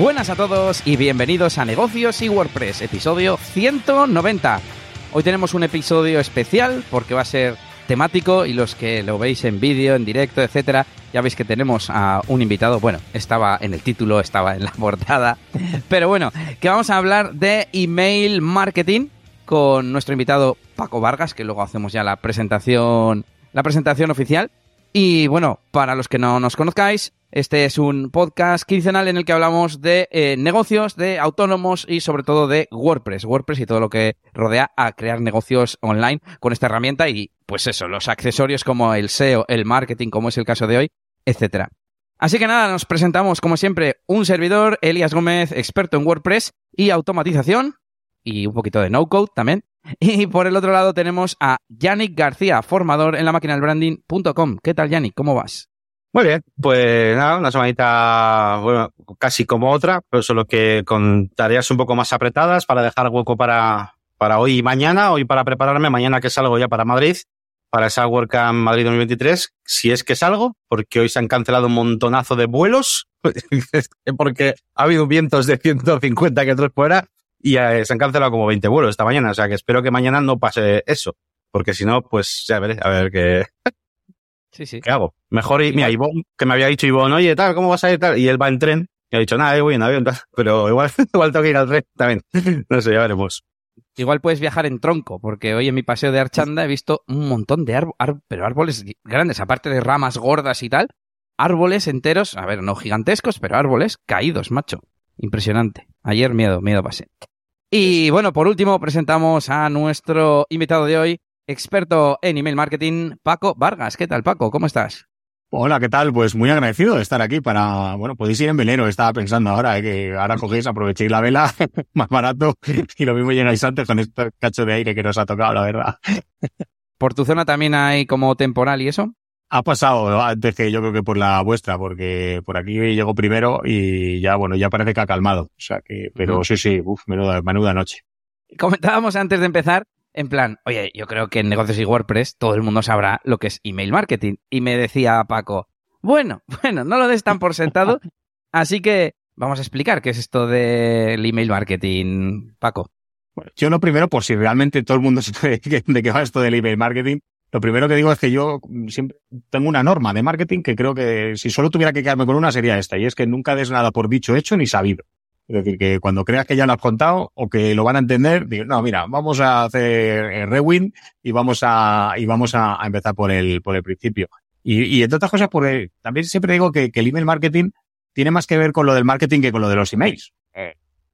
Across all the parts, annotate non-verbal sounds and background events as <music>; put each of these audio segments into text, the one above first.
Buenas a todos y bienvenidos a Negocios y WordPress, episodio 190. Hoy tenemos un episodio especial porque va a ser temático y los que lo veis en vídeo, en directo, etcétera, ya veis que tenemos a un invitado, bueno, estaba en el título, estaba en la portada, pero bueno, que vamos a hablar de email marketing con nuestro invitado Paco Vargas, que luego hacemos ya la presentación, la presentación oficial. Y bueno, para los que no nos conozcáis, este es un podcast quincenal en el que hablamos de eh, negocios, de autónomos y sobre todo de WordPress. WordPress y todo lo que rodea a crear negocios online con esta herramienta y pues eso, los accesorios como el SEO, el marketing, como es el caso de hoy, etcétera. Así que nada, nos presentamos como siempre un servidor, Elias Gómez, experto en WordPress y automatización y un poquito de no-code también. <laughs> Y por el otro lado tenemos a Yannick García, formador en la máquina del branding.com. ¿Qué tal, Yannick? ¿Cómo vas? Muy bien, pues nada, una semanita, bueno, casi como otra, pero solo que con tareas un poco más apretadas para dejar hueco para, para hoy y mañana, hoy para prepararme, mañana que salgo ya para Madrid, para esa WordCamp Madrid 2023, si es que salgo, porque hoy se han cancelado un montonazo de vuelos, <laughs> porque ha habido vientos de 150 kilómetros fuera y eh, se han cancelado como 20 vuelos esta mañana, o sea que espero que mañana no pase eso, porque si no, pues ya veré, a ver qué, Sí, sí. ¿Qué hago? Mejor, y, mira, Ivonne, que me había dicho Ivonne, oye, tal, ¿cómo vas a ir tal? Y él va en tren. Y ha dicho, nada, yo voy en avión, tal. Pero igual, <laughs> igual tengo que ir al tren también. No sé, ya veremos. Igual puedes viajar en tronco, porque hoy en mi paseo de Archanda he visto un montón de árboles, pero árboles grandes, aparte de ramas gordas y tal, árboles enteros, a ver, no gigantescos, pero árboles caídos, macho. Impresionante. Ayer miedo, miedo pasé. Y bueno, por último presentamos a nuestro invitado de hoy, experto en email marketing, Paco Vargas. ¿Qué tal, Paco? ¿Cómo estás? Hola, ¿qué tal? Pues muy agradecido de estar aquí para, bueno, podéis ir en velero, estaba pensando ahora, ¿eh? que ahora cogéis, aprovechéis la vela, <laughs> más barato, <laughs> y lo mismo llegáis antes con este cacho de aire que nos ha tocado, la verdad. ¿Por tu zona también hay como temporal y eso? Ha pasado antes que yo creo que por la vuestra, porque por aquí llegó primero y ya, bueno, ya parece que ha calmado. O sea que, pero uh -huh. sí, sí, uff, menuda, menuda noche. Comentábamos antes de empezar en plan, oye, yo creo que en negocios y WordPress todo el mundo sabrá lo que es email marketing. Y me decía Paco, bueno, <laughs> bueno, no lo des tan por sentado, así que vamos a explicar qué es esto del email marketing, Paco. Bueno, yo lo primero, por si realmente todo el mundo <laughs> sabe de qué va esto del email marketing, lo primero que digo es que yo siempre tengo una norma de marketing que creo que si solo tuviera que quedarme con una sería esta, y es que nunca des nada por dicho, hecho ni sabido. Es decir, que cuando creas que ya lo has contado o que lo van a entender, digo, no, mira, vamos a hacer rewind y vamos a, y vamos a, a empezar por el, por el principio. Y, y entre otras cosas, porque también siempre digo que, que, el email marketing tiene más que ver con lo del marketing que con lo de los emails.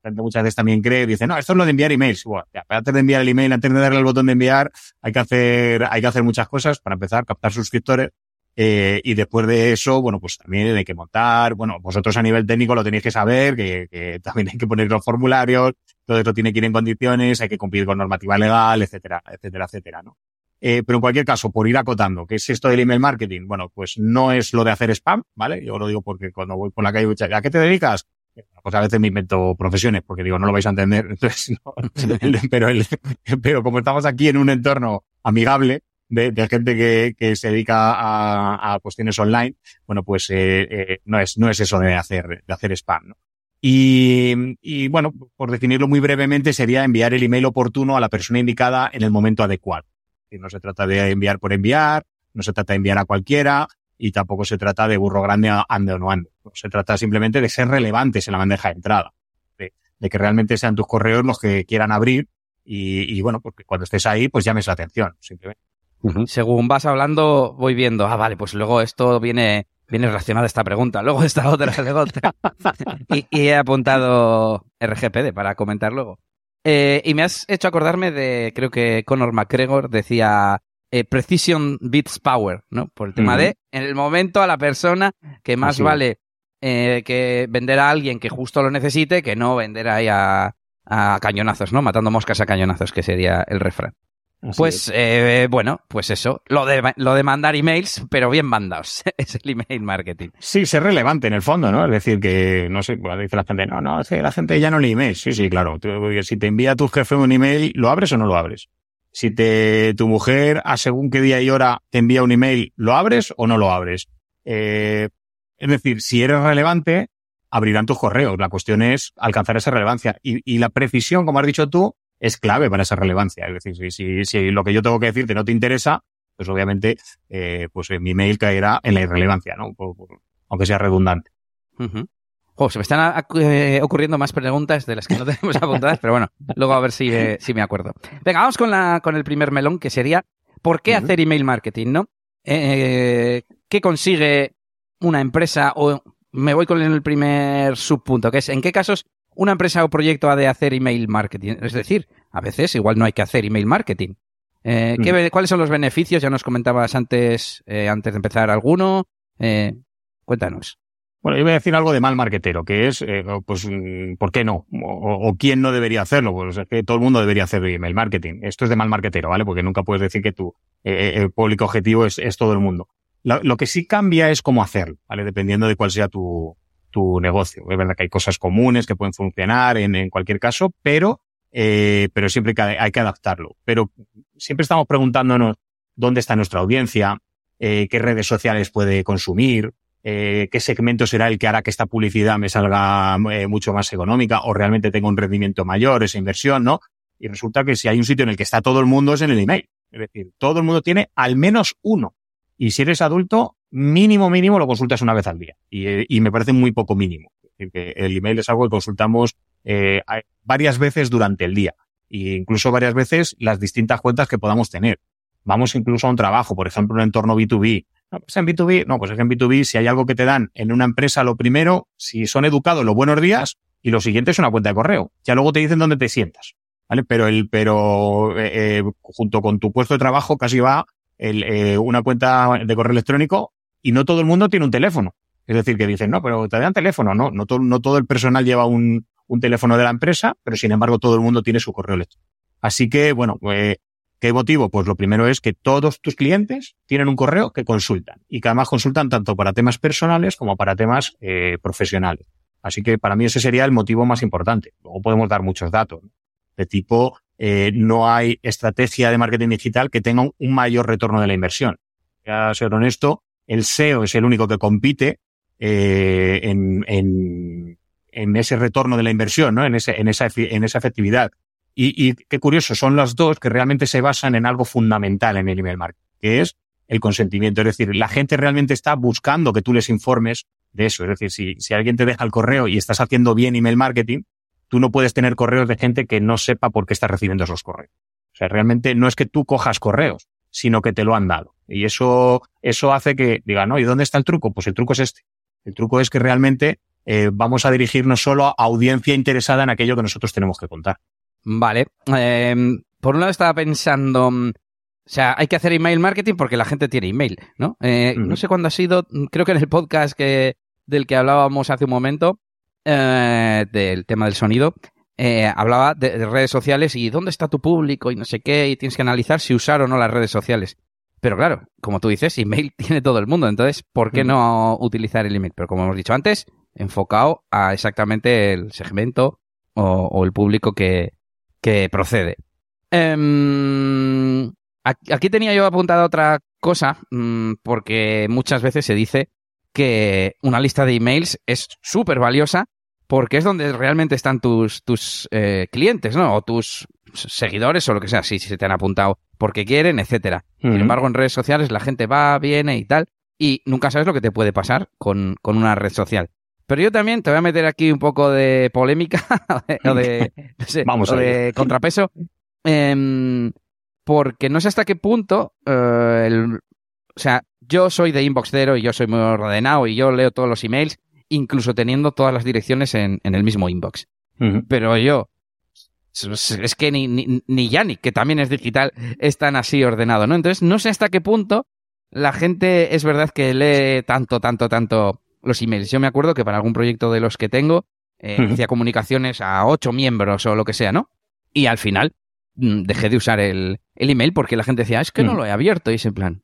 Gente muchas veces también cree, dice, no, esto es lo de enviar emails. Bueno, ya, antes de enviar el email, antes de darle el botón de enviar, hay que hacer, hay que hacer muchas cosas para empezar, captar suscriptores, eh, y después de eso, bueno, pues también hay que montar, bueno, vosotros a nivel técnico lo tenéis que saber, que, que también hay que poner los formularios, todo esto tiene que ir en condiciones, hay que cumplir con normativa legal, etcétera, etcétera, etcétera, ¿no? Eh, pero en cualquier caso, por ir acotando, ¿qué es esto del email marketing? Bueno, pues no es lo de hacer spam, ¿vale? Yo lo digo porque cuando voy por la calle, ¿a qué te dedicas? Pues a veces me invento profesiones, porque digo, no lo vais a entender, <laughs> entonces, no. pero, como estamos aquí en un entorno amigable, de, gente que, se dedica a, cuestiones online, bueno, pues eh, eh, no es eso de hacer spam. Y, bueno, por definirlo muy brevemente, sería enviar el email oportuno a la persona indicada en el momento adecuado. No se trata de enviar por enviar, no se trata de enviar a cualquiera y tampoco se trata de burro grande ande o no ande. Se trata simplemente de ser relevantes en la bandeja de entrada, de, de que realmente sean tus correos los que quieran abrir y, y bueno, porque cuando estés ahí, pues llames la atención, simplemente. Uh -huh. Según vas hablando, voy viendo, ah, vale, pues luego esto viene, viene relacionado a esta pregunta, luego esta otra, <laughs> luego otra. y, y, he apuntado RGPD para comentar luego. Eh, y me has hecho acordarme de, creo que Conor McGregor decía eh, Precision Beats Power, ¿no? Por el tema uh -huh. de, en el momento a la persona que más Así vale eh, que vender a alguien que justo lo necesite que no vender ahí a, a cañonazos, ¿no? Matando moscas a cañonazos, que sería el refrán. Así pues eh, bueno, pues eso, lo de, lo de mandar emails, pero bien mandados, <laughs> es el email marketing. Sí, ser relevante en el fondo, ¿no? Es decir, que, no sé, pues dice la gente, no, no, es que la gente ya no lee emails. Sí, sí, claro. Tú, si te envía tu jefe un email, ¿lo abres o no lo abres? Si te, tu mujer a según qué día y hora te envía un email, ¿lo abres o no lo abres? Eh, es decir, si eres relevante, abrirán tus correos. La cuestión es alcanzar esa relevancia. Y, y la precisión, como has dicho tú, es clave para esa relevancia. Es decir, si, si, si lo que yo tengo que decirte no te interesa, pues obviamente, eh, pues mi mail caerá en la irrelevancia, ¿no? Aunque sea redundante. Oh, se me están eh, ocurriendo más preguntas de las que no <laughs> tenemos apuntadas, pero bueno, luego a ver si, eh, si me acuerdo. Venga, vamos con, la, con el primer melón, que sería ¿por qué uh -huh. hacer email marketing, no? Eh, ¿Qué consigue una empresa? O me voy con el primer subpunto, que es ¿en qué casos una empresa o proyecto ha de hacer email marketing? Es decir, a veces igual no hay que hacer email marketing. Eh, ¿qué, ¿Cuáles son los beneficios? Ya nos comentabas antes, eh, antes de empezar alguno. Eh, cuéntanos. Bueno, yo voy a decir algo de mal marketero, que es, eh, pues, ¿por qué no? O, quién no debería hacerlo? Pues es que todo el mundo debería hacer email marketing. Esto es de mal marketero, ¿vale? Porque nunca puedes decir que tu eh, el público objetivo es, todo el mundo. Lo, que sí cambia es cómo hacerlo, ¿vale? Dependiendo de cuál sea tu, tu negocio. Es verdad que hay cosas comunes que pueden funcionar en, cualquier caso, pero, eh, pero siempre hay que, adaptarlo. Pero siempre estamos preguntándonos dónde está nuestra audiencia, eh, qué redes sociales puede consumir, eh, qué segmento será el que hará que esta publicidad me salga eh, mucho más económica o realmente tenga un rendimiento mayor esa inversión, ¿no? Y resulta que si hay un sitio en el que está todo el mundo es en el email. Es decir, todo el mundo tiene al menos uno. Y si eres adulto, mínimo, mínimo lo consultas una vez al día. Y, eh, y me parece muy poco mínimo. Es decir, que el email es algo que consultamos eh, varias veces durante el día. E incluso varias veces las distintas cuentas que podamos tener. Vamos incluso a un trabajo, por ejemplo, un entorno B2B, no, pues en B2B, no, pues es que en B2B, si hay algo que te dan en una empresa, lo primero, si son educados, los buenos días, y lo siguiente es una cuenta de correo. Ya luego te dicen dónde te sientas. ¿Vale? Pero el, pero, eh, eh, junto con tu puesto de trabajo casi va eh, una cuenta de correo electrónico y no todo el mundo tiene un teléfono. Es decir, que dicen, no, pero te dan teléfono. No, no, to no todo el personal lleva un, un teléfono de la empresa, pero sin embargo todo el mundo tiene su correo electrónico. Así que, bueno, eh, ¿Qué motivo? Pues lo primero es que todos tus clientes tienen un correo que consultan y que además consultan tanto para temas personales como para temas eh, profesionales. Así que para mí ese sería el motivo más importante. Luego podemos dar muchos datos de tipo eh, no hay estrategia de marketing digital que tenga un mayor retorno de la inversión. Ya ser honesto, el SEO es el único que compite eh, en, en, en, ese retorno de la inversión, ¿no? En, ese, en esa efectividad. Y, y, qué curioso, son las dos que realmente se basan en algo fundamental en el email marketing, que es el consentimiento. Es decir, la gente realmente está buscando que tú les informes de eso. Es decir, si, si alguien te deja el correo y estás haciendo bien email marketing, tú no puedes tener correos de gente que no sepa por qué está recibiendo esos correos. O sea, realmente no es que tú cojas correos, sino que te lo han dado. Y eso, eso hace que diga, no, ¿y dónde está el truco? Pues el truco es este. El truco es que realmente eh, vamos a dirigirnos solo a audiencia interesada en aquello que nosotros tenemos que contar. Vale. Eh, por un lado estaba pensando, o sea, hay que hacer email marketing porque la gente tiene email, ¿no? Eh, uh -huh. No sé cuándo ha sido, creo que en el podcast que, del que hablábamos hace un momento, eh, del tema del sonido, eh, hablaba de, de, redes sociales y dónde está tu público y no sé qué, y tienes que analizar si usar o no las redes sociales. Pero claro, como tú dices, email <laughs> tiene todo el mundo, entonces, ¿por qué uh -huh. no utilizar el email? Pero como hemos dicho antes, enfocado a exactamente el segmento o, o el público que, que procede. Um, aquí tenía yo apuntada otra cosa, um, porque muchas veces se dice que una lista de emails es súper valiosa porque es donde realmente están tus, tus eh, clientes, ¿no? O tus seguidores o lo que sea, si, si se te han apuntado porque quieren, etcétera. Uh -huh. Sin embargo, en redes sociales la gente va, viene y tal, y nunca sabes lo que te puede pasar con, con una red social. Pero yo también te voy a meter aquí un poco de polémica <laughs> o de, no sé, Vamos o de contrapeso. Eh, porque no sé hasta qué punto eh, el, o sea, yo soy de inbox cero y yo soy muy ordenado y yo leo todos los emails, incluso teniendo todas las direcciones en, en el mismo inbox. Uh -huh. Pero yo, es que ni, ni, ni Yannick, que también es digital, es tan así ordenado, ¿no? Entonces, no sé hasta qué punto la gente es verdad que lee tanto, tanto, tanto los emails. Yo me acuerdo que para algún proyecto de los que tengo, eh, uh -huh. hacía comunicaciones a ocho miembros o lo que sea, ¿no? Y al final mmm, dejé de usar el, el, email porque la gente decía, ah, es que uh -huh. no lo he abierto. Y es en plan,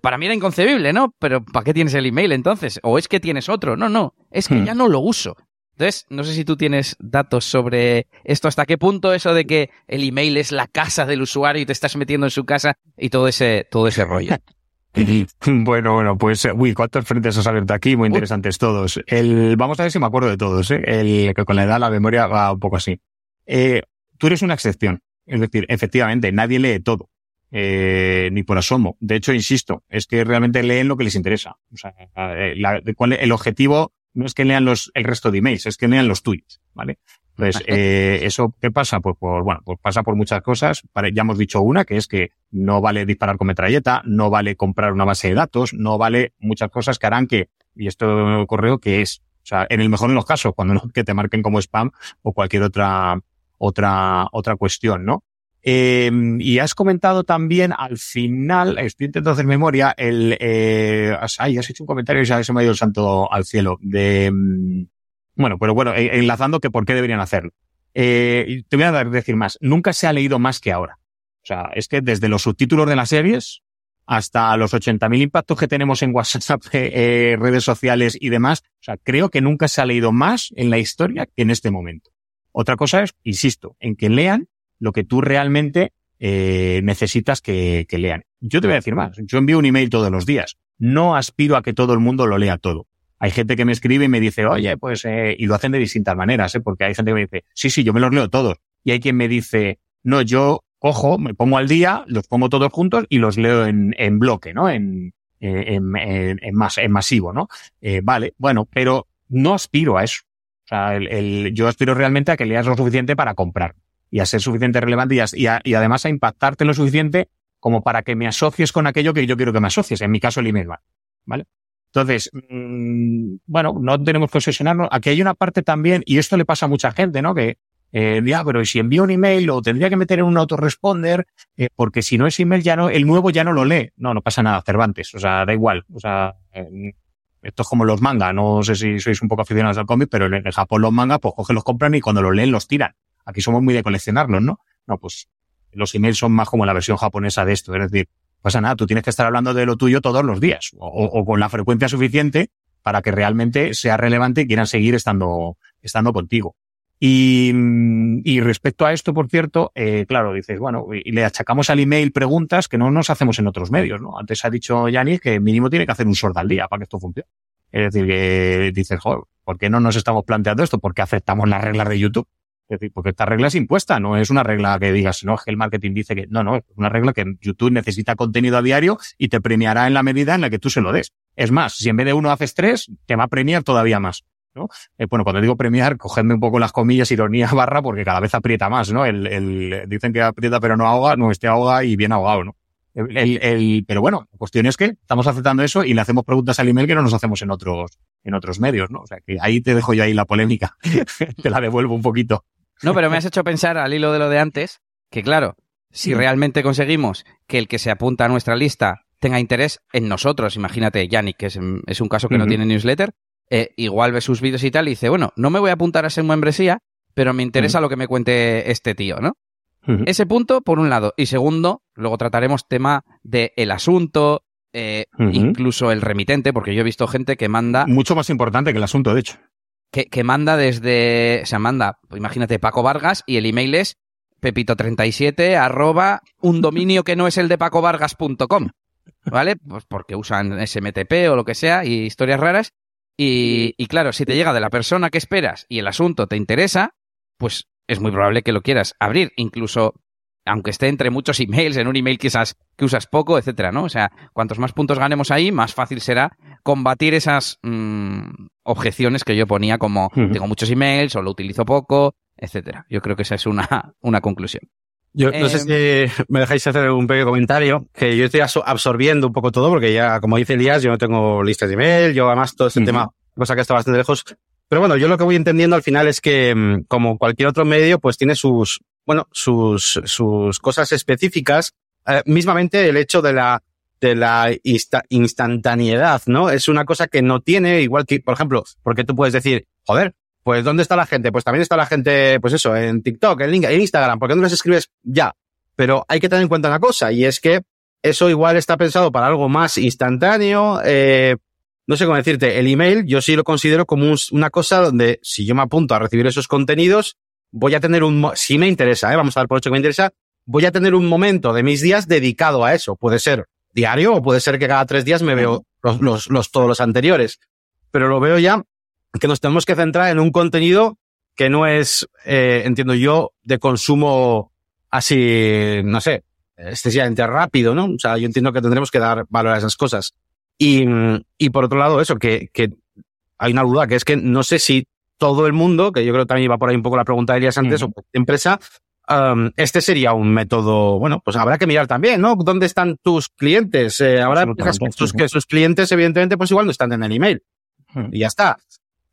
para mí era inconcebible, ¿no? Pero ¿para qué tienes el email entonces? ¿O es que tienes otro? No, no, es que uh -huh. ya no lo uso. Entonces, no sé si tú tienes datos sobre esto, hasta qué punto eso de que el email es la casa del usuario y te estás metiendo en su casa y todo ese, todo ese rollo. <laughs> <laughs> Bueno, bueno, pues, eh, uy, cuántos frentes has abierto aquí, muy interesantes todos. El, vamos a ver si me acuerdo de todos, ¿eh? El, que con la edad la memoria va un poco así. Eh, tú eres una excepción. Es decir, efectivamente, nadie lee todo. Eh, ni por asomo. De hecho, insisto, es que realmente leen lo que les interesa. O sea, eh, la, el objetivo no es que lean los, el resto de emails, es que lean los tuyos, ¿vale? Entonces, eh, ¿eso qué pasa? Pues por, bueno, pues pasa por muchas cosas. Ya hemos dicho una, que es que no vale disparar con metralleta, no vale comprar una base de datos, no vale muchas cosas que harán que, y esto correo, que es, o sea, en el mejor de los casos, cuando no que te marquen como spam o cualquier otra, otra, otra cuestión, ¿no? Eh, y has comentado también al final, estoy intentando hacer memoria, el, eh, ay, has hecho un comentario y ya se me ha ido el santo al cielo, de, mm, bueno, pero bueno, e, enlazando que por qué deberían hacerlo. Eh, te voy a decir más. Nunca se ha leído más que ahora. O sea, es que desde los subtítulos de las series hasta los 80.000 impactos que tenemos en WhatsApp, <laughs> eh, redes sociales y demás, o sea, creo que nunca se ha leído más en la historia que en este momento. Otra cosa es, insisto, en que lean lo que tú realmente eh, necesitas que, que lean. Yo te voy a decir más. Yo envío un email todos los días. No aspiro a que todo el mundo lo lea todo. Hay gente que me escribe y me dice, oye, pues, eh, y lo hacen de distintas maneras, ¿eh? porque hay gente que me dice, sí, sí, yo me los leo todos. Y hay quien me dice, no, yo cojo, me pongo al día, los pongo todos juntos y los leo en, en bloque, ¿no? En, en, en, en, en masivo, ¿no? Eh, vale, bueno, pero no aspiro a eso. O sea, el, el, yo aspiro realmente a que leas lo suficiente para comprar y a ser suficiente relevante y, a, y, a, y además a impactarte lo suficiente como para que me asocies con aquello que yo quiero que me asocies. En mi caso, el email, ¿vale? Entonces, mmm, bueno, no tenemos que obsesionarnos. Aquí hay una parte también, y esto le pasa a mucha gente, ¿no? Que, eh, ya, pero si envío un email lo tendría que meter en un autoresponder, eh, porque si no es email ya no, el nuevo ya no lo lee. No, no pasa nada, Cervantes. O sea, da igual. O sea, eh, esto es como los manga. No sé si sois un poco aficionados al cómic, pero en Japón los mangas, pues cogen, los compran y cuando los leen los tiran. Aquí somos muy de coleccionarlos, ¿no? No, pues los emails son más como la versión japonesa de esto. Es decir, pasa nada, tú tienes que estar hablando de lo tuyo todos los días o, o, con la frecuencia suficiente para que realmente sea relevante y quieran seguir estando, estando contigo. Y, y respecto a esto, por cierto, eh, claro, dices, bueno, y le achacamos al email preguntas que no nos hacemos en otros medios, ¿no? Antes ha dicho Yanis que mínimo tiene que hacer un short al día para que esto funcione. Es decir, que dices, joder, ¿por qué no nos estamos planteando esto? ¿Por qué aceptamos las reglas de YouTube? Decir, porque esta regla es impuesta, no es una regla que digas, no, es que el marketing dice que, no, no, es una regla que YouTube necesita contenido a diario y te premiará en la medida en la que tú se lo des. Es más, si en vez de uno haces tres, te va a premiar todavía más. ¿no? Eh, bueno, cuando digo premiar, cogedme un poco las comillas, ironía, <laughs> barra, porque cada vez aprieta más, ¿no? El, el, dicen que aprieta pero no ahoga, no, este ahoga y bien ahogado, ¿no? El, el, pero bueno, la cuestión es que estamos aceptando eso y le hacemos preguntas al email que no nos hacemos en otros, en otros medios, ¿no? O sea, que ahí te dejo yo ahí la polémica. <laughs> te la devuelvo un poquito. No, pero me has hecho pensar al hilo de lo de antes, que claro, si realmente conseguimos que el que se apunta a nuestra lista tenga interés en nosotros, imagínate, Yannick, que es, es un caso que uh -huh. no tiene newsletter, eh, igual ve sus vídeos y tal y dice, bueno, no me voy a apuntar a ser membresía, pero me interesa uh -huh. lo que me cuente este tío, ¿no? Uh -huh. Ese punto, por un lado. Y segundo, luego trataremos tema del el asunto, eh, incluso el remitente, porque yo he visto gente que manda... Mucho más importante que el asunto, de hecho que, manda desde, o sea, manda, imagínate, Paco Vargas y el email es pepito37 arroba un dominio que no es el de pacovargas.com, ¿vale? Pues porque usan SMTP o lo que sea y historias raras. Y, y claro, si te llega de la persona que esperas y el asunto te interesa, pues es muy probable que lo quieras abrir, incluso aunque esté entre muchos emails, en un email quizás que usas poco, etcétera, ¿no? O sea, cuantos más puntos ganemos ahí, más fácil será combatir esas mmm, objeciones que yo ponía como uh -huh. tengo muchos emails o lo utilizo poco, etcétera. Yo creo que esa es una, una conclusión. Yo no eh, sé si me dejáis hacer un pequeño comentario, que yo estoy absorbiendo un poco todo, porque ya, como dice Elías, yo no tengo listas de email, yo además todo este uh -huh. tema, cosa que está bastante lejos. Pero bueno, yo lo que voy entendiendo al final es que, mm, como cualquier otro medio, pues tiene sus, bueno, sus, sus cosas específicas, eh, mismamente el hecho de la, de la insta instantaneidad, ¿no? Es una cosa que no tiene, igual que, por ejemplo, porque tú puedes decir, joder, pues ¿dónde está la gente? Pues también está la gente, pues eso, en TikTok, en, en Instagram, ¿por qué no les escribes ya? Pero hay que tener en cuenta una cosa, y es que eso igual está pensado para algo más instantáneo, eh, no sé cómo decirte, el email yo sí lo considero como un, una cosa donde si yo me apunto a recibir esos contenidos, voy a tener un, si me interesa, ¿eh? vamos a dar por hecho que me interesa, voy a tener un momento de mis días dedicado a eso. Puede ser diario o puede ser que cada tres días me veo los, los, los, todos los anteriores. Pero lo veo ya que nos tenemos que centrar en un contenido que no es, eh, entiendo yo, de consumo así, no sé, excesivamente rápido, ¿no? O sea, yo entiendo que tendremos que dar valor a esas cosas. Y, y por otro lado, eso, que, que hay una duda, que es que no sé si todo el mundo, que yo creo que también iba por ahí un poco la pregunta de Elías antes, o empresa, um, este sería un método, bueno, pues habrá que mirar también, ¿no? ¿Dónde están tus clientes? Eh, habrá que sus, que sus clientes, evidentemente, pues igual no están en el email. Y ya está.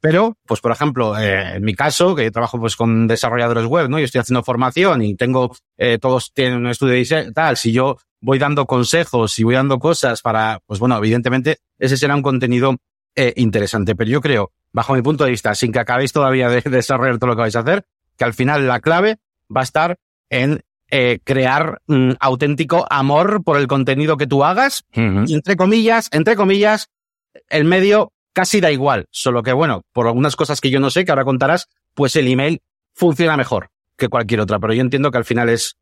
Pero, pues por ejemplo, eh, en mi caso, que yo trabajo pues con desarrolladores web, ¿no? Yo estoy haciendo formación y tengo, eh, todos tienen un estudio de diseño, tal, si yo voy dando consejos y voy dando cosas para, pues bueno, evidentemente ese será un contenido eh, interesante. Pero yo creo, bajo mi punto de vista, sin que acabéis todavía de <laughs> desarrollar todo lo que vais a hacer, que al final la clave va a estar en eh, crear un mm, auténtico amor por el contenido que tú hagas. y entre comillas, entre comillas, el medio casi da igual. Solo que, bueno, por algunas cosas que yo no sé, que ahora contarás, pues el email funciona mejor que cualquier otra. Pero yo entiendo que al final es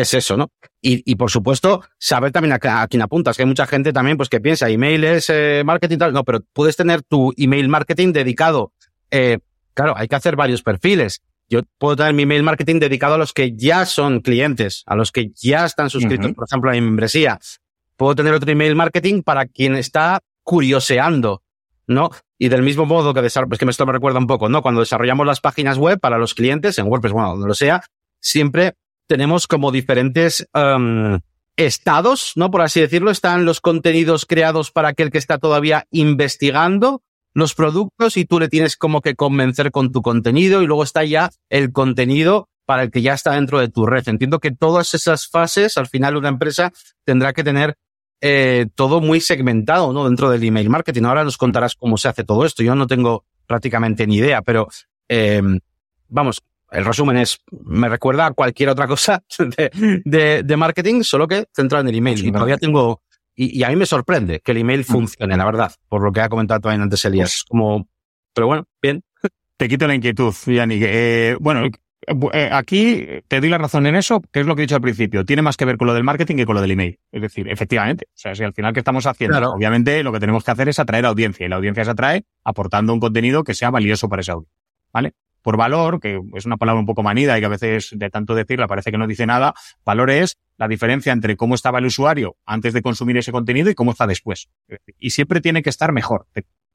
es eso, ¿no? Y, y por supuesto, saber también a, quién apuntas, que hay mucha gente también pues que piensa, email es eh, marketing tal, no, pero puedes tener tu email marketing dedicado. Eh, claro, hay que hacer varios perfiles. Yo puedo tener mi email marketing dedicado a los que ya son clientes, a los que ya están suscritos, por ejemplo, a mi membresía. Puedo tener otro email marketing para quien está curioseando, ¿no? Y del mismo modo que pues que esto me recuerda un poco, ¿no? Cuando desarrollamos las páginas web para los clientes en WordPress, bueno, donde lo sea, siempre tenemos como diferentes um, estados, ¿no? Por así decirlo, están los contenidos creados para aquel que está todavía investigando los productos y tú le tienes como que convencer con tu contenido y luego está ya el contenido para el que ya está dentro de tu red. Entiendo que todas esas fases, al final una empresa tendrá que tener eh, todo muy segmentado, ¿no? Dentro del email marketing. Ahora nos contarás cómo se hace todo esto. Yo no tengo prácticamente ni idea, pero eh, vamos, el resumen es, me recuerda a cualquier otra cosa <laughs> de, de, marketing, solo que centrado en el email. Y todavía tengo, y, a mí me sorprende que el email mm. funcione, la verdad, por lo que ha comentado también antes Elías. Pues como, pero bueno, bien. Te quito la inquietud, Yannick. Eh, bueno, eh, aquí te doy la razón en eso, que es lo que he dicho al principio. Tiene más que ver con lo del marketing que con lo del email. Es decir, efectivamente. O sea, si al final que estamos haciendo, obviamente lo que tenemos que hacer es atraer audiencia y la audiencia se atrae aportando un contenido que sea valioso para esa audiencia. ¿Vale? Por valor, que es una palabra un poco manida y que a veces de tanto decirla parece que no dice nada, valor es la diferencia entre cómo estaba el usuario antes de consumir ese contenido y cómo está después. Y siempre tiene que estar mejor.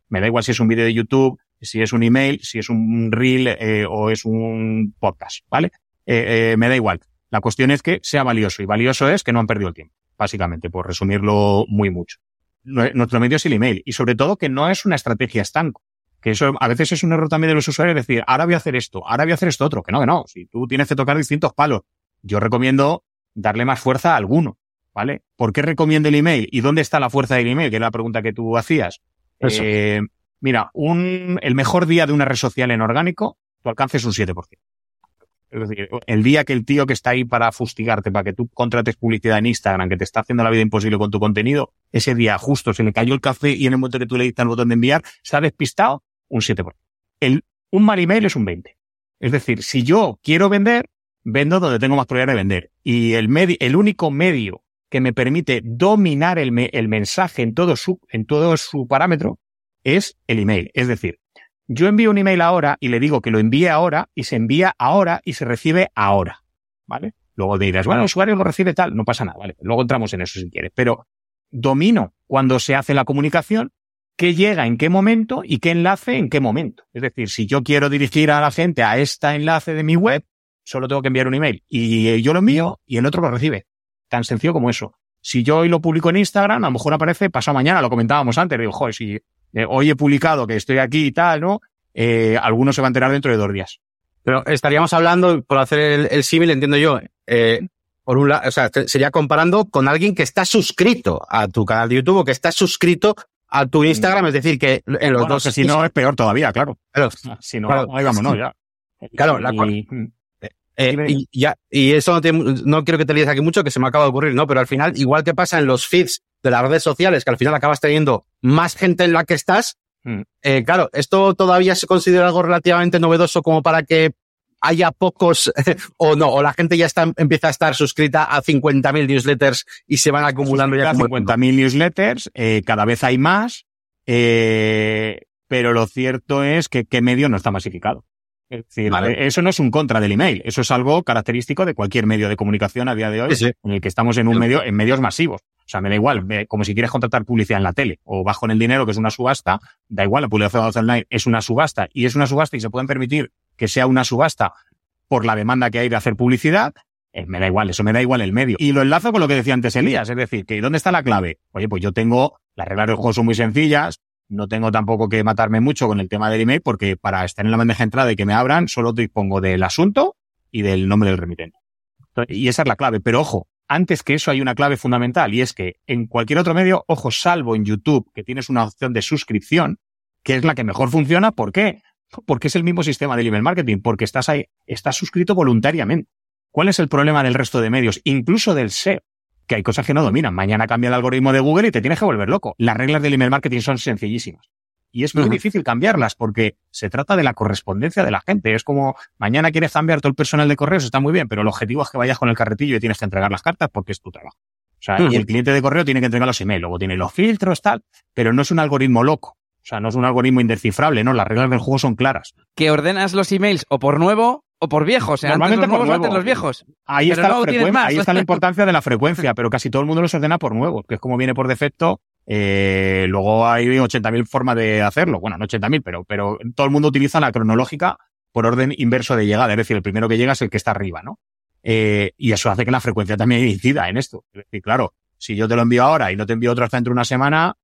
Me da igual si es un vídeo de YouTube, si es un email, si es un reel eh, o es un podcast, ¿vale? Eh, eh, me da igual. La cuestión es que sea valioso y valioso es que no han perdido el tiempo, básicamente, por resumirlo muy mucho. Nuestro medio es el email y sobre todo que no es una estrategia estanco que eso a veces es un error también de los usuarios decir, ahora voy a hacer esto, ahora voy a hacer esto otro, que no, que no, si tú tienes que tocar distintos palos, yo recomiendo darle más fuerza a alguno, ¿vale? ¿Por qué recomiendo el email? ¿Y dónde está la fuerza del email? Que es la pregunta que tú hacías. Eh, mira, un, el mejor día de una red social en orgánico, tu alcance es un 7%. Es decir, el día que el tío que está ahí para fustigarte, para que tú contrates publicidad en Instagram, que te está haciendo la vida imposible con tu contenido, ese día justo se le cayó el café y en el momento que tú le diste el botón de enviar, se ha despistado, un 7%. El, un mal email es un 20%. Es decir, si yo quiero vender, vendo donde tengo más probabilidad de vender. Y el, el único medio que me permite dominar el, el mensaje en todo, su, en todo su parámetro es el email. Es decir, yo envío un email ahora y le digo que lo envíe ahora y se envía ahora y se recibe ahora. ¿Vale? Luego dirás, bueno, el usuario lo recibe tal, no pasa nada, ¿vale? Luego entramos en eso si quieres. Pero domino cuando se hace la comunicación qué llega en qué momento y qué enlace en qué momento. Es decir, si yo quiero dirigir a la gente a este enlace de mi web, solo tengo que enviar un email y yo lo envío y el otro lo recibe. Tan sencillo como eso. Si yo hoy lo publico en Instagram, a lo mejor aparece pasado mañana, lo comentábamos antes, digo, joder, si eh, hoy he publicado que estoy aquí y tal, ¿no? Eh, algunos se van a enterar dentro de dos días. Pero estaríamos hablando, por hacer el, el símil, entiendo yo, eh, por un lado, o sea, sería comparando con alguien que está suscrito a tu canal de YouTube o que está suscrito a tu Instagram, es decir, que en los dos. si no es peor todavía, claro. si no, ahí vámonos ya. Claro, la, y, eh, y, ya, y eso no, no quiero que te líes aquí mucho, que se me acaba de ocurrir, ¿no? Pero al final, igual que pasa en los feeds de las redes sociales, que al final acabas teniendo más gente en la que estás, mm. eh, claro, esto todavía se considera algo relativamente novedoso como para que haya pocos <laughs> o no, o la gente ya está, empieza a estar suscrita a 50.000 newsletters y se van acumulando ya como 50.000 newsletters, eh, cada vez hay más, eh, pero lo cierto es que qué medio no está masificado. Es decir, eso no es un contra del email, eso es algo característico de cualquier medio de comunicación a día de hoy, en el que estamos en un medio, en medios masivos. O sea, me da igual, como si quieres contratar publicidad en la tele o bajo en el dinero, que es una subasta, da igual, la publicidad online es una subasta y es una subasta y se pueden permitir que sea una subasta por la demanda que hay de hacer publicidad, eh, me da igual, eso me da igual el medio. Y lo enlazo con lo que decía antes Elías, es decir, que ¿dónde está la clave? Oye, pues yo tengo, las reglas del juego son muy sencillas, no tengo tampoco que matarme mucho con el tema del email, porque para estar en la bandeja de entrada y que me abran, solo dispongo del asunto y del nombre del remitente. Y esa es la clave. Pero ojo, antes que eso hay una clave fundamental y es que en cualquier otro medio, ojo, salvo en YouTube, que tienes una opción de suscripción, que es la que mejor funciona, ¿por qué? Porque es el mismo sistema de email marketing, porque estás ahí, estás suscrito voluntariamente. ¿Cuál es el problema del resto de medios, incluso del SEO? Que hay cosas que no dominan. Mañana cambia el algoritmo de Google y te tienes que volver loco. Las reglas del email marketing son sencillísimas. Y es muy difícil cambiarlas porque se trata de la correspondencia de la gente. Es como mañana quieres cambiar todo el personal de correos, está muy bien, pero el objetivo es que vayas con el carretillo y tienes que entregar las cartas porque es tu trabajo. O sea, y el cliente de correo tiene que entregar los emails, luego tiene los filtros, tal, pero no es un algoritmo loco. O sea, no es un algoritmo indescifrable, ¿no? Las reglas del juego son claras. Que ordenas los emails o por nuevo o por viejo. O sea, Normalmente antes los nuevos, antes los viejos. Ahí está, la ahí está la <laughs> importancia de la frecuencia, pero casi todo el mundo los ordena por nuevo, que es como viene por defecto. Eh, luego hay 80.000 formas de hacerlo. Bueno, no 80.000, pero, pero todo el mundo utiliza la cronológica por orden inverso de llegada. Es decir, el primero que llega es el que está arriba, ¿no? Eh, y eso hace que la frecuencia también incida en esto. Es decir, claro, si yo te lo envío ahora y no te envío otro hasta dentro de una semana,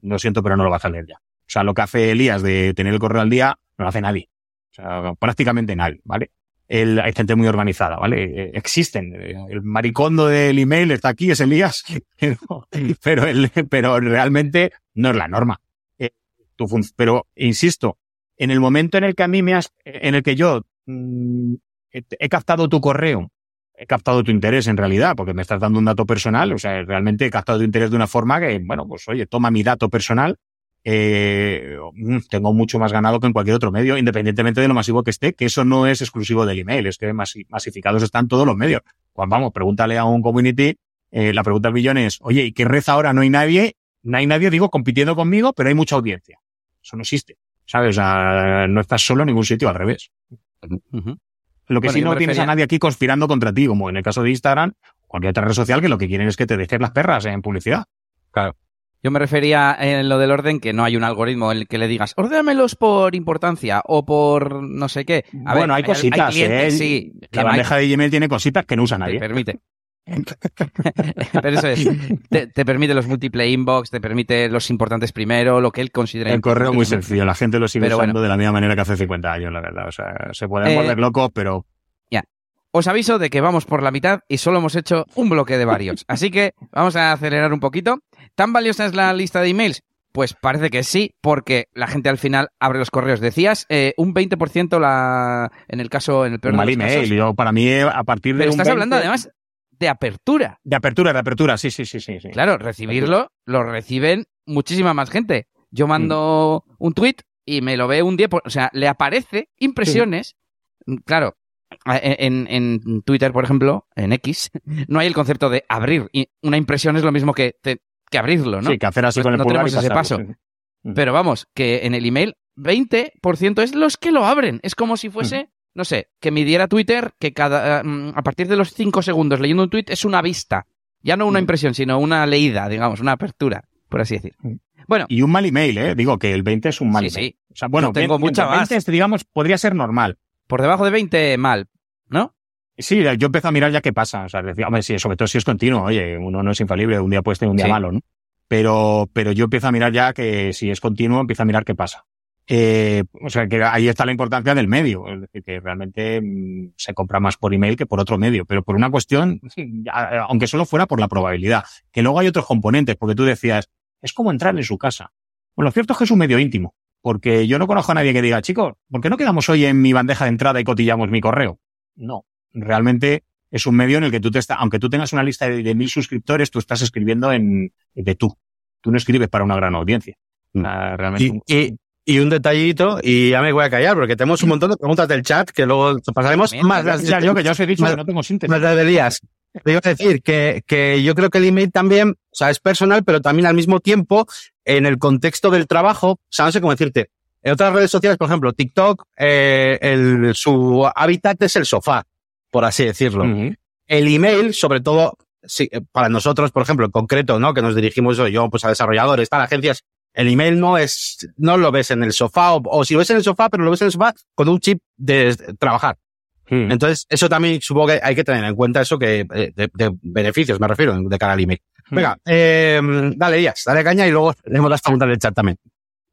lo siento, pero no lo vas a leer ya. O sea, lo que hace Elías de tener el correo al día, no lo hace nadie. O sea, prácticamente nadie, ¿vale? El, hay gente muy organizada, ¿vale? Eh, existen. El maricondo del email está aquí, es Elías, <laughs> pero, el, pero realmente no es la norma. Eh, pero, insisto, en el momento en el que a mí me has, en el que yo mm, he captado tu correo, he captado tu interés en realidad, porque me estás dando un dato personal, o sea, realmente he captado tu interés de una forma que, bueno, pues oye, toma mi dato personal eh, mm, tengo mucho más ganado que en cualquier otro medio, independientemente de lo masivo que esté, que eso no es exclusivo del email, es que masificados están todos los medios. Pues vamos, pregúntale a un community, eh, la pregunta del millón es, oye, ¿y qué reza ahora? No hay nadie, no hay nadie, digo, compitiendo conmigo, pero hay mucha audiencia. Eso no existe, ¿sabes? O sea, no estás solo en ningún sitio, al revés. Lo que sí no tienes a nadie aquí conspirando contra ti, como en el caso de Instagram, cualquier otra red social que lo que quieren es que te dejes las perras en publicidad. Claro. Yo me refería en lo del orden que no hay un algoritmo en el que le digas, ordénamelos por importancia o por no sé qué. bueno, hay cositas, ¿eh? Sí, la bandeja de Gmail tiene cositas que no usa nadie. Te permite. <laughs> Pero eso es, te, permite los multiple inbox, te permite los importantes primero, lo que él considera. El correo muy sencillo, la gente lo sigue usando de la misma manera que hace 50 años, la verdad. O sea, se pueden eh, volver locos, pero os aviso de que vamos por la mitad y solo hemos hecho un bloque de varios. Así que vamos a acelerar un poquito. ¿Tan valiosa es la lista de emails? Pues parece que sí, porque la gente al final abre los correos. Decías eh, un 20% la, en el caso, en el peor Mal email. Yo, para mí, a partir de. Pero estás hablando además de apertura. De apertura, de apertura, sí, sí, sí, sí. Claro, recibirlo lo reciben muchísima más gente. Yo mando mm. un tweet y me lo ve un día, o sea, le aparece impresiones. Claro, en, en, Twitter, por ejemplo, en X, <laughs> no hay el concepto de abrir. Y una impresión es lo mismo que, que abrirlo, ¿no? Sí, que hacer así pues con el no tenemos ese paso. <laughs> Pero vamos, que en el email 20% es los que lo abren. Es como si fuese, no sé, que midiera Twitter que cada mm, a partir de los 5 segundos leyendo un tweet es una vista. Ya no una impresión, sino una leída, digamos, una apertura, por así decir. Bueno. Y un mal email, ¿eh? Digo que el 20 es un mal email. Sí. O sea, bueno, tengo mucha más. 20, digamos, podría ser normal. Por debajo de 20, mal, ¿no? Sí, yo empiezo a mirar ya qué pasa. O sea, decía, hombre, sí, sobre todo si es continuo. Oye, uno no es infalible, un día puede tener un día malo, ¿no? Pero, pero yo empiezo a mirar ya que si es continuo, empiezo a mirar qué pasa. Eh, o sea, que ahí está la importancia del medio. Es decir, que realmente mm, se compra más por email que por otro medio. Pero por una cuestión, <laughs> aunque solo fuera por la probabilidad. Que luego hay otros componentes, porque tú decías, es como entrar en su casa. Bueno, lo cierto es que es un medio íntimo. Porque yo no conozco a nadie que diga, chicos, ¿por qué no quedamos hoy en mi bandeja de entrada y cotillamos mi correo? No. Realmente es un medio en el que tú te estás, aunque tú tengas una lista de, mil suscriptores, tú estás escribiendo en, de tú. Tú no escribes para una gran audiencia. Mm. realmente. Y, Y un detallito, y ya me voy a callar, porque tenemos un montón de preguntas del chat que luego pasaremos más las Ya, yo que ya os he dicho que no tengo síntesis. más las de Elías. Te iba a decir que, que yo creo que el email también, o sea, es personal, pero también al mismo tiempo, en el contexto del trabajo, o sea, no sé cómo decirte. En otras redes sociales, por ejemplo, TikTok, eh, el, su hábitat es el sofá, por así decirlo. El email, sobre todo, sí, eh, para nosotros, por ejemplo, en concreto, ¿no? Que nos dirigimos yo, pues a desarrolladores, tal, agencias, el email no es, no lo ves en el sofá, o, o si lo ves en el sofá, pero lo ves en el sofá con un chip de trabajar. Mm. Entonces, eso también supongo que hay que tener en cuenta eso que, eh, de, de beneficios, me refiero, de cara al email. Venga, eh, dale, Díaz, dale caña y luego <laughs> leemos las preguntas del chat también.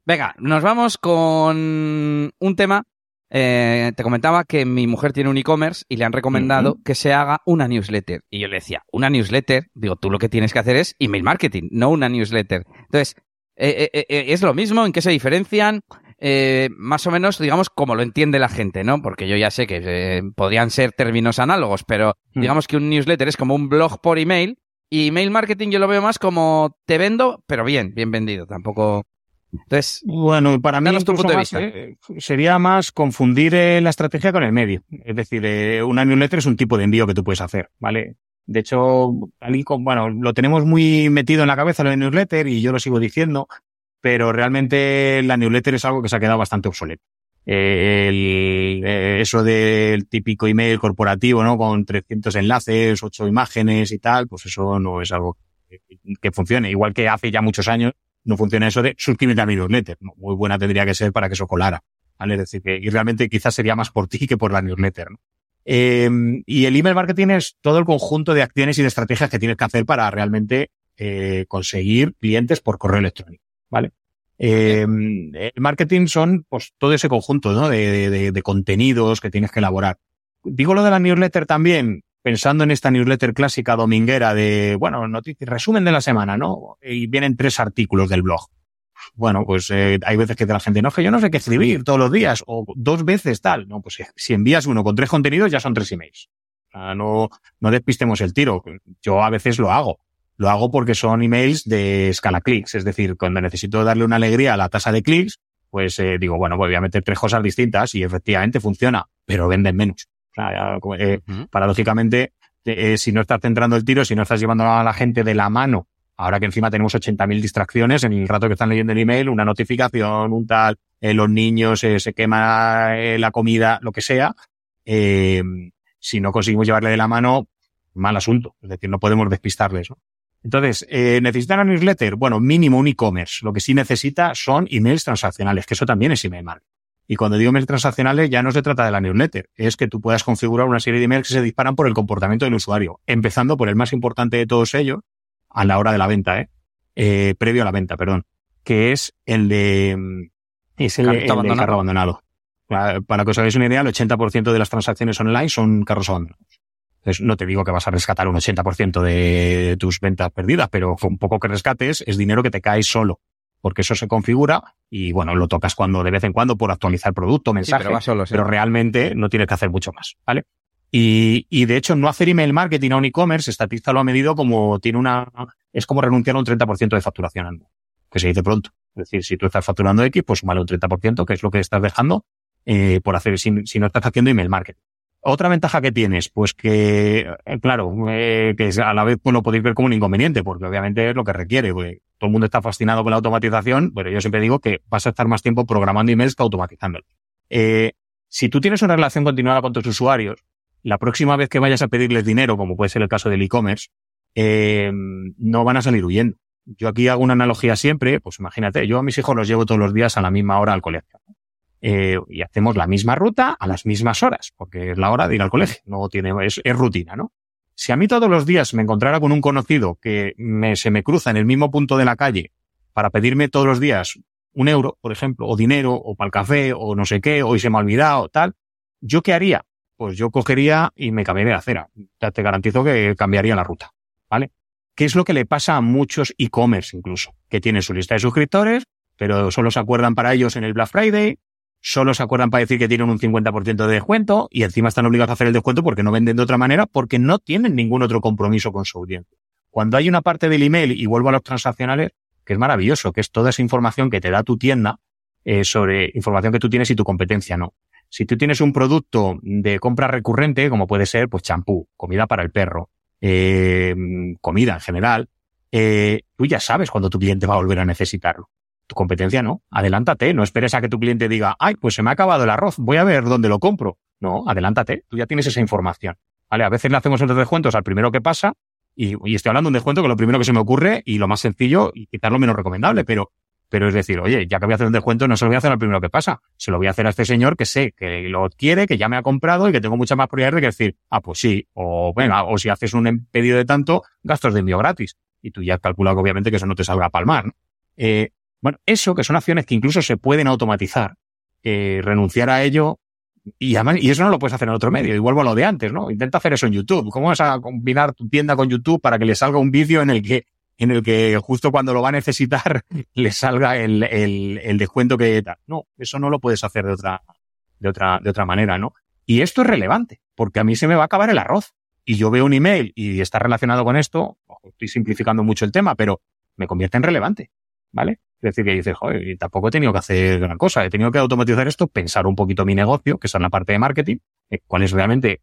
Venga, nos vamos con un tema. Eh, te comentaba que mi mujer tiene un e-commerce y le han recomendado que se haga una newsletter. Y yo le decía, una newsletter, digo, tú lo que tienes que hacer es email marketing, no una newsletter. Entonces, eh, eh, eh, ¿es lo mismo? ¿En qué se diferencian? Eh, más o menos, digamos, como lo entiende la gente, ¿no? Porque yo ya sé que eh, podrían ser términos análogos, pero Mm. digamos que un newsletter es como un blog por email y email marketing yo lo veo más como te vendo, pero bien, bien vendido. Tampoco. Entonces, Bueno, para mí Danos tu incluso punto de más, vista. eh, sería más confundir eh, la estrategia con el medio. Es decir, eh, una newsletter es un tipo de envío que tú puedes hacer, ¿vale? De hecho, bueno, lo tenemos muy metido en la cabeza lo de newsletter y yo lo sigo diciendo, pero realmente la newsletter es algo que se ha quedado bastante obsoleto. El- eso del típico email corporativo, ¿no? Con 300 enlaces, 8 imágenes y tal, pues eso no es algo que, que funcione. Igual que hace ya muchos años no funciona eso de suscríbete a mi newsletter. Muy buena tendría que ser para que eso colara. ¿vale? Es decir, que y realmente quizás sería más por ti que por la newsletter. ¿no? Eh, y el email marketing es todo el conjunto de acciones y de estrategias que tienes que hacer para realmente eh, conseguir clientes por correo electrónico. ¿Vale? Eh, el marketing son pues todo ese conjunto ¿no? de- de contenidos que tienes que elaborar. Digo lo de la newsletter también, pensando en esta newsletter clásica dominguera de, bueno, noticias, resumen de la semana, ¿no? Y vienen tres artículos del blog. Bueno, pues eh, hay veces que la gente, no, que yo no sé qué escribir todos los días o dos veces tal. No, pues si, envías uno con tres contenidos ya son tres emails. O sea, no, no despistemos el tiro. Yo a veces lo hago. Lo hago porque son emails de escala clics. Es decir, cuando necesito darle una alegría a la tasa de clics, pues eh, digo, bueno, voy a meter tres cosas distintas y efectivamente funciona, pero venden menos. Ya, eh, paradójicamente, eh, si no estás centrando el tiro, si no estás llevando a la gente de la mano, ahora que encima tenemos 80.000 distracciones en el rato que están leyendo el email, una notificación, un tal, eh, los niños, eh, se quema eh, la comida, lo que sea, eh, si no conseguimos llevarle de la mano, mal asunto. Es decir, no podemos despistarles. ¿no? Entonces, eh, ¿necesitan una newsletter? Bueno, mínimo un e-commerce. Lo que sí necesita son emails transaccionales, que eso también es email marketing. Y cuando digo emails transaccionales ya no se trata de la newsletter, es que tú puedas configurar una serie de emails que se disparan por el comportamiento del usuario, empezando por el más importante de todos ellos, a la hora de la venta, ¿eh? Eh, previo a la venta, perdón, que es el de mm, es el, abandonado. carro abandonado. Para, para que os hagáis una idea, el 80% de las transacciones online son carros abandonados. Entonces, no te digo que vas a rescatar un 80% de tus ventas perdidas, pero con poco que rescates es dinero que te cae solo. Porque eso se configura y, bueno, lo tocas cuando de vez en cuando por actualizar producto, Sí, mensaje, pero solo, sí. pero realmente no tienes que hacer mucho más, ¿vale? Y, y de hecho, no hacer email marketing a un e-commerce, Statista lo ha medido como tiene una, es como renunciar a un 30% de facturación anual, que se dice pronto. Es decir, si tú estás facturando X, pues sumale un 30%, que es lo que estás dejando, eh, por hacer, si, si no estás haciendo email marketing. Otra ventaja que tienes, pues que, eh, claro, eh, que a la vez pues lo podéis ver como un inconveniente, porque obviamente es lo que requiere, porque todo el mundo está fascinado con la automatización, pero yo siempre digo que vas a estar más tiempo programando emails que automatizándolos. Eh, si tú tienes una relación continuada con tus usuarios, la próxima vez que vayas a pedirles dinero, como puede ser el caso del e-commerce, eh, no van a salir huyendo. Yo aquí hago una analogía siempre, pues imagínate, yo a mis hijos los llevo todos los días a la misma hora al colegio. Eh, y hacemos la misma ruta a las mismas horas, porque es la hora de ir al colegio, no tiene, es, es rutina, ¿no? Si a mí todos los días me encontrara con un conocido que me, se me cruza en el mismo punto de la calle para pedirme todos los días un euro, por ejemplo, o dinero, o para el café, o no sé qué, hoy se me ha olvidado, tal, ¿yo qué haría? Pues yo cogería y me cambiaría de acera. Ya te garantizo que cambiaría la ruta, ¿vale? ¿Qué es lo que le pasa a muchos e-commerce incluso? Que tienen su lista de suscriptores, pero solo se acuerdan para ellos en el Black Friday, solo se acuerdan para decir que tienen un 50% de descuento y encima están obligados a hacer el descuento porque no venden de otra manera, porque no tienen ningún otro compromiso con su audiencia. Cuando hay una parte del email, y vuelvo a los transaccionales, que es maravilloso, que es toda esa información que te da tu tienda, eh, sobre información que tú tienes y tu competencia no. Si tú tienes un producto de compra recurrente, como puede ser, pues champú, comida para el perro, eh, comida en general, eh, tú ya sabes cuándo tu cliente va a volver a necesitarlo. Tu competencia no. Adelántate, no esperes a que tu cliente diga, ay, pues se me ha acabado el arroz, voy a ver dónde lo compro. No, adelántate, tú ya tienes esa información. ¿Vale? A veces le hacemos los descuentos al primero que pasa, y, estoy hablando de un descuento que lo primero que se me ocurre y lo más sencillo y quizás lo menos recomendable, pero, pero es decir, oye, ya que voy a hacer un descuento, no se lo voy a hacer al primero que pasa, se lo voy a hacer a este señor que sé que lo quiere, que ya me ha comprado y que tengo mucha más prioridad de que decir, ah, pues sí, o venga, o si haces un pedido de tanto, gastos de envío gratis. Y tú ya has calculado que obviamente que eso no te salga palmar. Eh, bueno, eso que son acciones que incluso se pueden automatizar, eh, renunciar a ello y además, y eso no lo puedes hacer en otro medio. Y vuelvo a lo de antes, ¿no? Intenta hacer eso en YouTube. ¿Cómo vas a combinar tu tienda con YouTube para que le salga un vídeo en el que, en el que justo cuando lo va a necesitar <laughs> le salga el, el, el descuento que da? No, eso no lo puedes hacer de otra, de otra, de otra manera, ¿no? Y esto es relevante, porque a mí se me va a acabar el arroz. Y yo veo un email y está relacionado con esto, estoy simplificando mucho el tema, pero me convierte en relevante, ¿vale? Es decir, que dices, joder, y tampoco he tenido que hacer gran cosa. He tenido que automatizar esto, pensar un poquito mi negocio, que es en la parte de marketing, eh, cuál es realmente,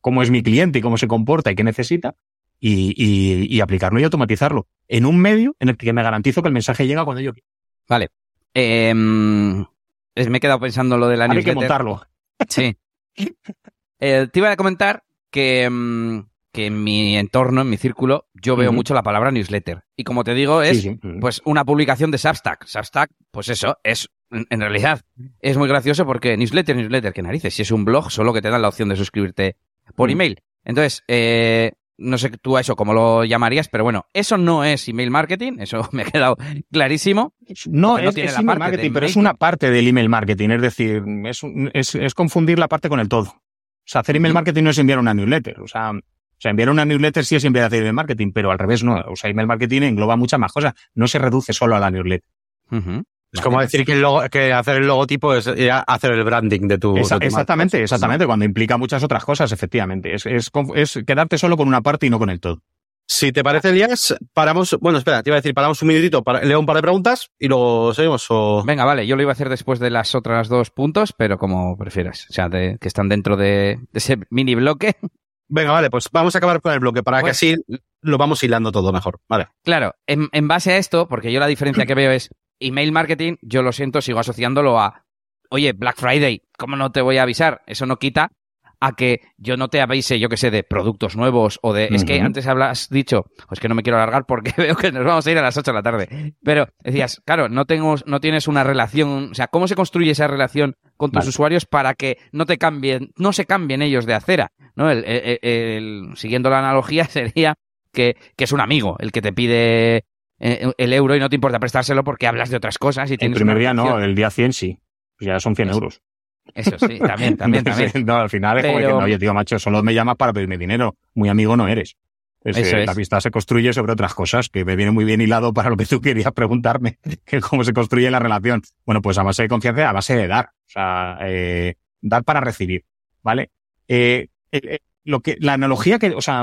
cómo es mi cliente y cómo se comporta y qué necesita, y, y, y, aplicarlo y automatizarlo en un medio en el que me garantizo que el mensaje llega cuando yo quiero. Vale. Eh, me he quedado pensando lo de la Hay newsletter. que montarlo. Sí. <laughs> eh, te iba a comentar que, um, que en mi entorno, en mi círculo, yo veo uh -huh. mucho la palabra newsletter. Y como te digo, es sí, sí. pues una publicación de Substack. Substack, pues eso, es en realidad es muy gracioso porque newsletter, newsletter, qué narices. Si es un blog, solo que te dan la opción de suscribirte por uh -huh. email. Entonces, eh, no sé tú a eso cómo lo llamarías, pero bueno, eso no es email marketing, eso <laughs> me ha quedado clarísimo. No, es, no es email marketing, pero es una parte del email marketing, es decir, es, es, es confundir la parte con el todo. O sea, hacer email marketing no es enviar una newsletter, o sea, sea, enviar una newsletter sí es enviar hacer email marketing, pero al revés no. O sea, email marketing engloba muchas más cosas. No se reduce solo a la newsletter. Uh -huh. Es como decir que, el logo, que, hacer el logotipo es hacer el branding de tu. Esa, de tu exactamente, marca. exactamente. Cuando implica muchas otras cosas, efectivamente. Es, es, es, quedarte solo con una parte y no con el todo. Si te parece, Elías, paramos. Bueno, espera, te iba a decir, paramos un minutito, para, leo un par de preguntas y luego seguimos. O... Venga, vale, yo lo iba a hacer después de las otras dos puntos, pero como prefieras. O sea, de, que están dentro de, de ese mini bloque. Venga, vale, pues vamos a acabar con el bloque para pues, que así lo vamos hilando todo mejor. Vale. Claro, en, en base a esto, porque yo la diferencia que veo es email marketing, yo lo siento, sigo asociándolo a, oye, Black Friday, ¿cómo no te voy a avisar? Eso no quita a que yo no te avise, yo que sé, de productos nuevos o de... Uh -huh. Es que antes has dicho, pues que no me quiero alargar porque <laughs> veo que nos vamos a ir a las 8 de la tarde. Pero decías, claro, no, tengo, no tienes una relación... O sea, ¿cómo se construye esa relación con tus vale. usuarios para que no te cambien, no se cambien ellos de acera? ¿no? El, el, el, siguiendo la analogía <laughs> sería que, que, es un amigo el que te pide eh, el euro y no te importa prestárselo porque hablas de otras cosas. Y el primer día no, el día 100 sí. Pues ya son 100 eso. euros. Eso sí, también, <laughs> también, también. no, al final es Pero... como que, no, oye, tío, macho, solo me llamas para pedirme dinero. Muy amigo no eres. Es, Eso eh, es. La amistad se construye sobre otras cosas, que me viene muy bien hilado para lo que tú querías preguntarme, <laughs> que cómo se construye la relación. Bueno, pues a base de confianza, a base de dar. O sea, eh, dar para recibir, ¿vale? Eh, lo que, la analogía que, o sea,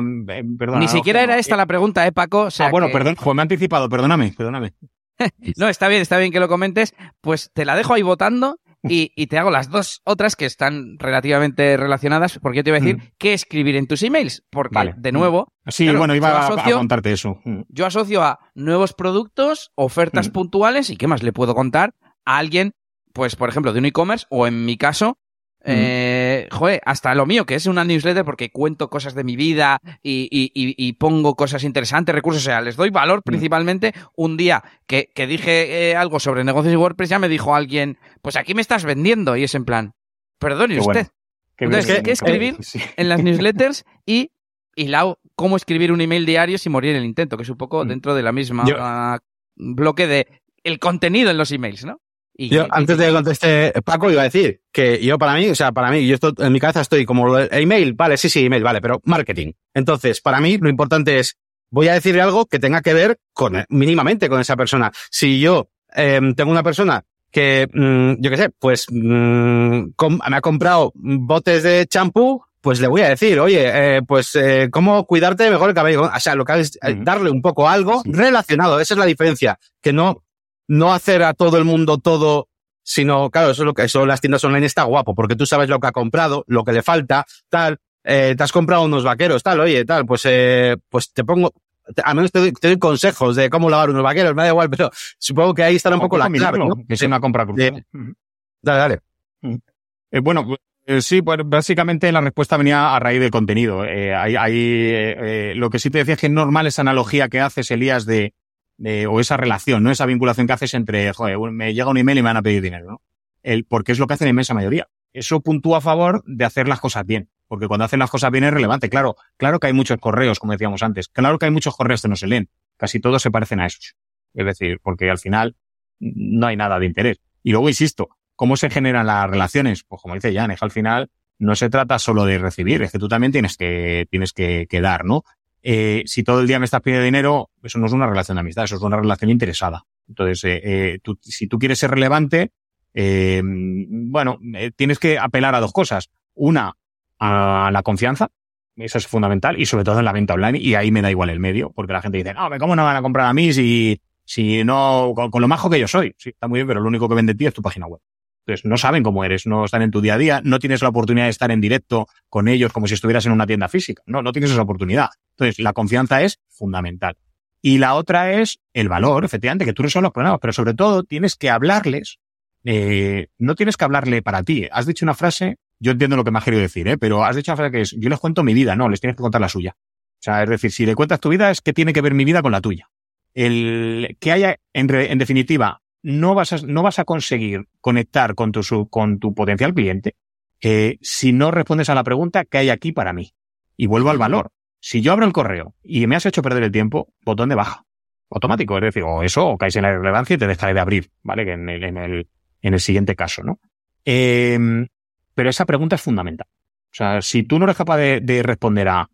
perdón. Ni siquiera era esta la pregunta, ¿eh, Paco? O sea ah, bueno, que... perdón, pues me he anticipado, perdóname, perdóname. <laughs> no, está bien, está bien que lo comentes. Pues te la dejo ahí votando <laughs> y, y, te hago las dos otras que están relativamente relacionadas, porque yo te iba a decir mm. qué escribir en tus emails, porque vale. de nuevo... Sí, claro, bueno, iba asocio, a, contarte eso. Mm. Yo asocio a nuevos productos, ofertas mm. puntuales y qué más le puedo contar a alguien, pues por ejemplo, de un e-commerce o en mi caso, eh, joder, hasta lo mío, que es una newsletter porque cuento cosas de mi vida y, y, y, pongo cosas interesantes, recursos, o sea, les doy valor principalmente. Un día que, que dije eh, algo sobre negocios y WordPress, ya me dijo alguien, pues aquí me estás vendiendo, y es en plan, perdone Qué usted. Bueno. Entonces, ¿qué, ¿qué escribir sí. en las newsletters? <laughs> Y, y la, cómo escribir un email diario sin morir en el intento, que es un poco dentro de la misma Yo... bloque de el contenido en los emails, ¿no? Y, yo, antes de que conteste Paco, iba a decir que yo para mí, o sea, para mí, yo esto, en mi cabeza estoy como email, vale, sí, sí, email, vale, pero marketing. Entonces, para mí, lo importante es, voy a decirle algo que tenga que ver con, mínimamente con esa persona. Si yo eh, tengo una persona que, mmm, yo qué sé, pues mmm, me ha comprado botes de champú, pues le voy a decir, oye, eh, pues eh, cómo cuidarte mejor el cabello. O sea, lo que es -huh. darle un poco algo relacionado. Esa es la diferencia. Que no no hacer a todo el mundo todo sino, claro, eso es lo que, eso las tiendas online está guapo, porque tú sabes lo que ha comprado, lo que le falta, tal, eh, te has comprado unos vaqueros, tal, oye, tal, pues, eh, pues te pongo, al menos te doy, te doy, consejos de cómo lavar unos vaqueros, me da igual, pero supongo que ahí estará un poco la clave, ¿no? Que es una compra cruzada. Eh, dale, dale. Eh, bueno, eh, sí, pues básicamente la respuesta venía a raíz del contenido. Eh, hay, hay eh, lo que sí te decía es que es normal esa analogía que haces, Elías, de, o esa relación, ¿no? Esa vinculación que haces entre, joder, me llega un email y me van a pedir dinero, ¿no? El, porque es lo que hacen en inmensa mayoría. Eso puntúa a favor de hacer las cosas bien. Porque cuando hacen las cosas bien es relevante. Claro, claro que hay muchos correos, como decíamos antes. Claro que hay muchos correos que no se leen. Casi todos se parecen a esos. Es decir, porque al final no hay nada de interés. Y luego, insisto, ¿cómo se generan las relaciones? Pues como dice Jan, al final no se trata solo de recibir, es que tú también tienes que, tienes que, que dar, ¿no? Eh, si todo el día me estás pidiendo dinero, eso no es una relación de amistad, eso es una relación interesada. Entonces, eh, eh, si tú quieres ser relevante, eh, bueno, eh, tienes que apelar a dos cosas. Una, a la confianza, eso es fundamental, y sobre todo en la venta online, y ahí me da igual el medio, porque la gente dice, no, ¿cómo no van a comprar a mí si, si no, con, lo majo que yo soy? Sí, está muy bien, pero lo único que vende ti es tu página web. Entonces, no saben cómo eres, no están en tu día a día, no tienes la oportunidad de estar en directo con ellos como si estuvieras en una tienda física. No, no tienes esa oportunidad. Entonces, la confianza es fundamental. Y la otra es el valor, efectivamente, que tú resuelves los problemas, pero sobre todo tienes que hablarles. Eh, no tienes que hablarle para ti. Has dicho una frase, yo entiendo lo que me has querido decir, ¿eh? pero has dicho una frase que es, yo les cuento mi vida, no, les tienes que contar la suya. O sea, es decir, si le cuentas tu vida es que tiene que ver mi vida con la tuya. El que haya, en definitiva, no vas a, no vas a conseguir conectar con tu, con tu potencial cliente eh, si no respondes a la pregunta ¿qué hay aquí para mí? Y vuelvo al valor. Si yo abro el correo y me has hecho perder el tiempo, botón de baja. Automático, es decir, o eso, o caes en la irrelevancia y te dejaré de abrir, ¿vale? Que en el, en el, en el siguiente caso, ¿no? Eh, pero esa pregunta es fundamental. O sea, si tú no eres capaz de, de responder a,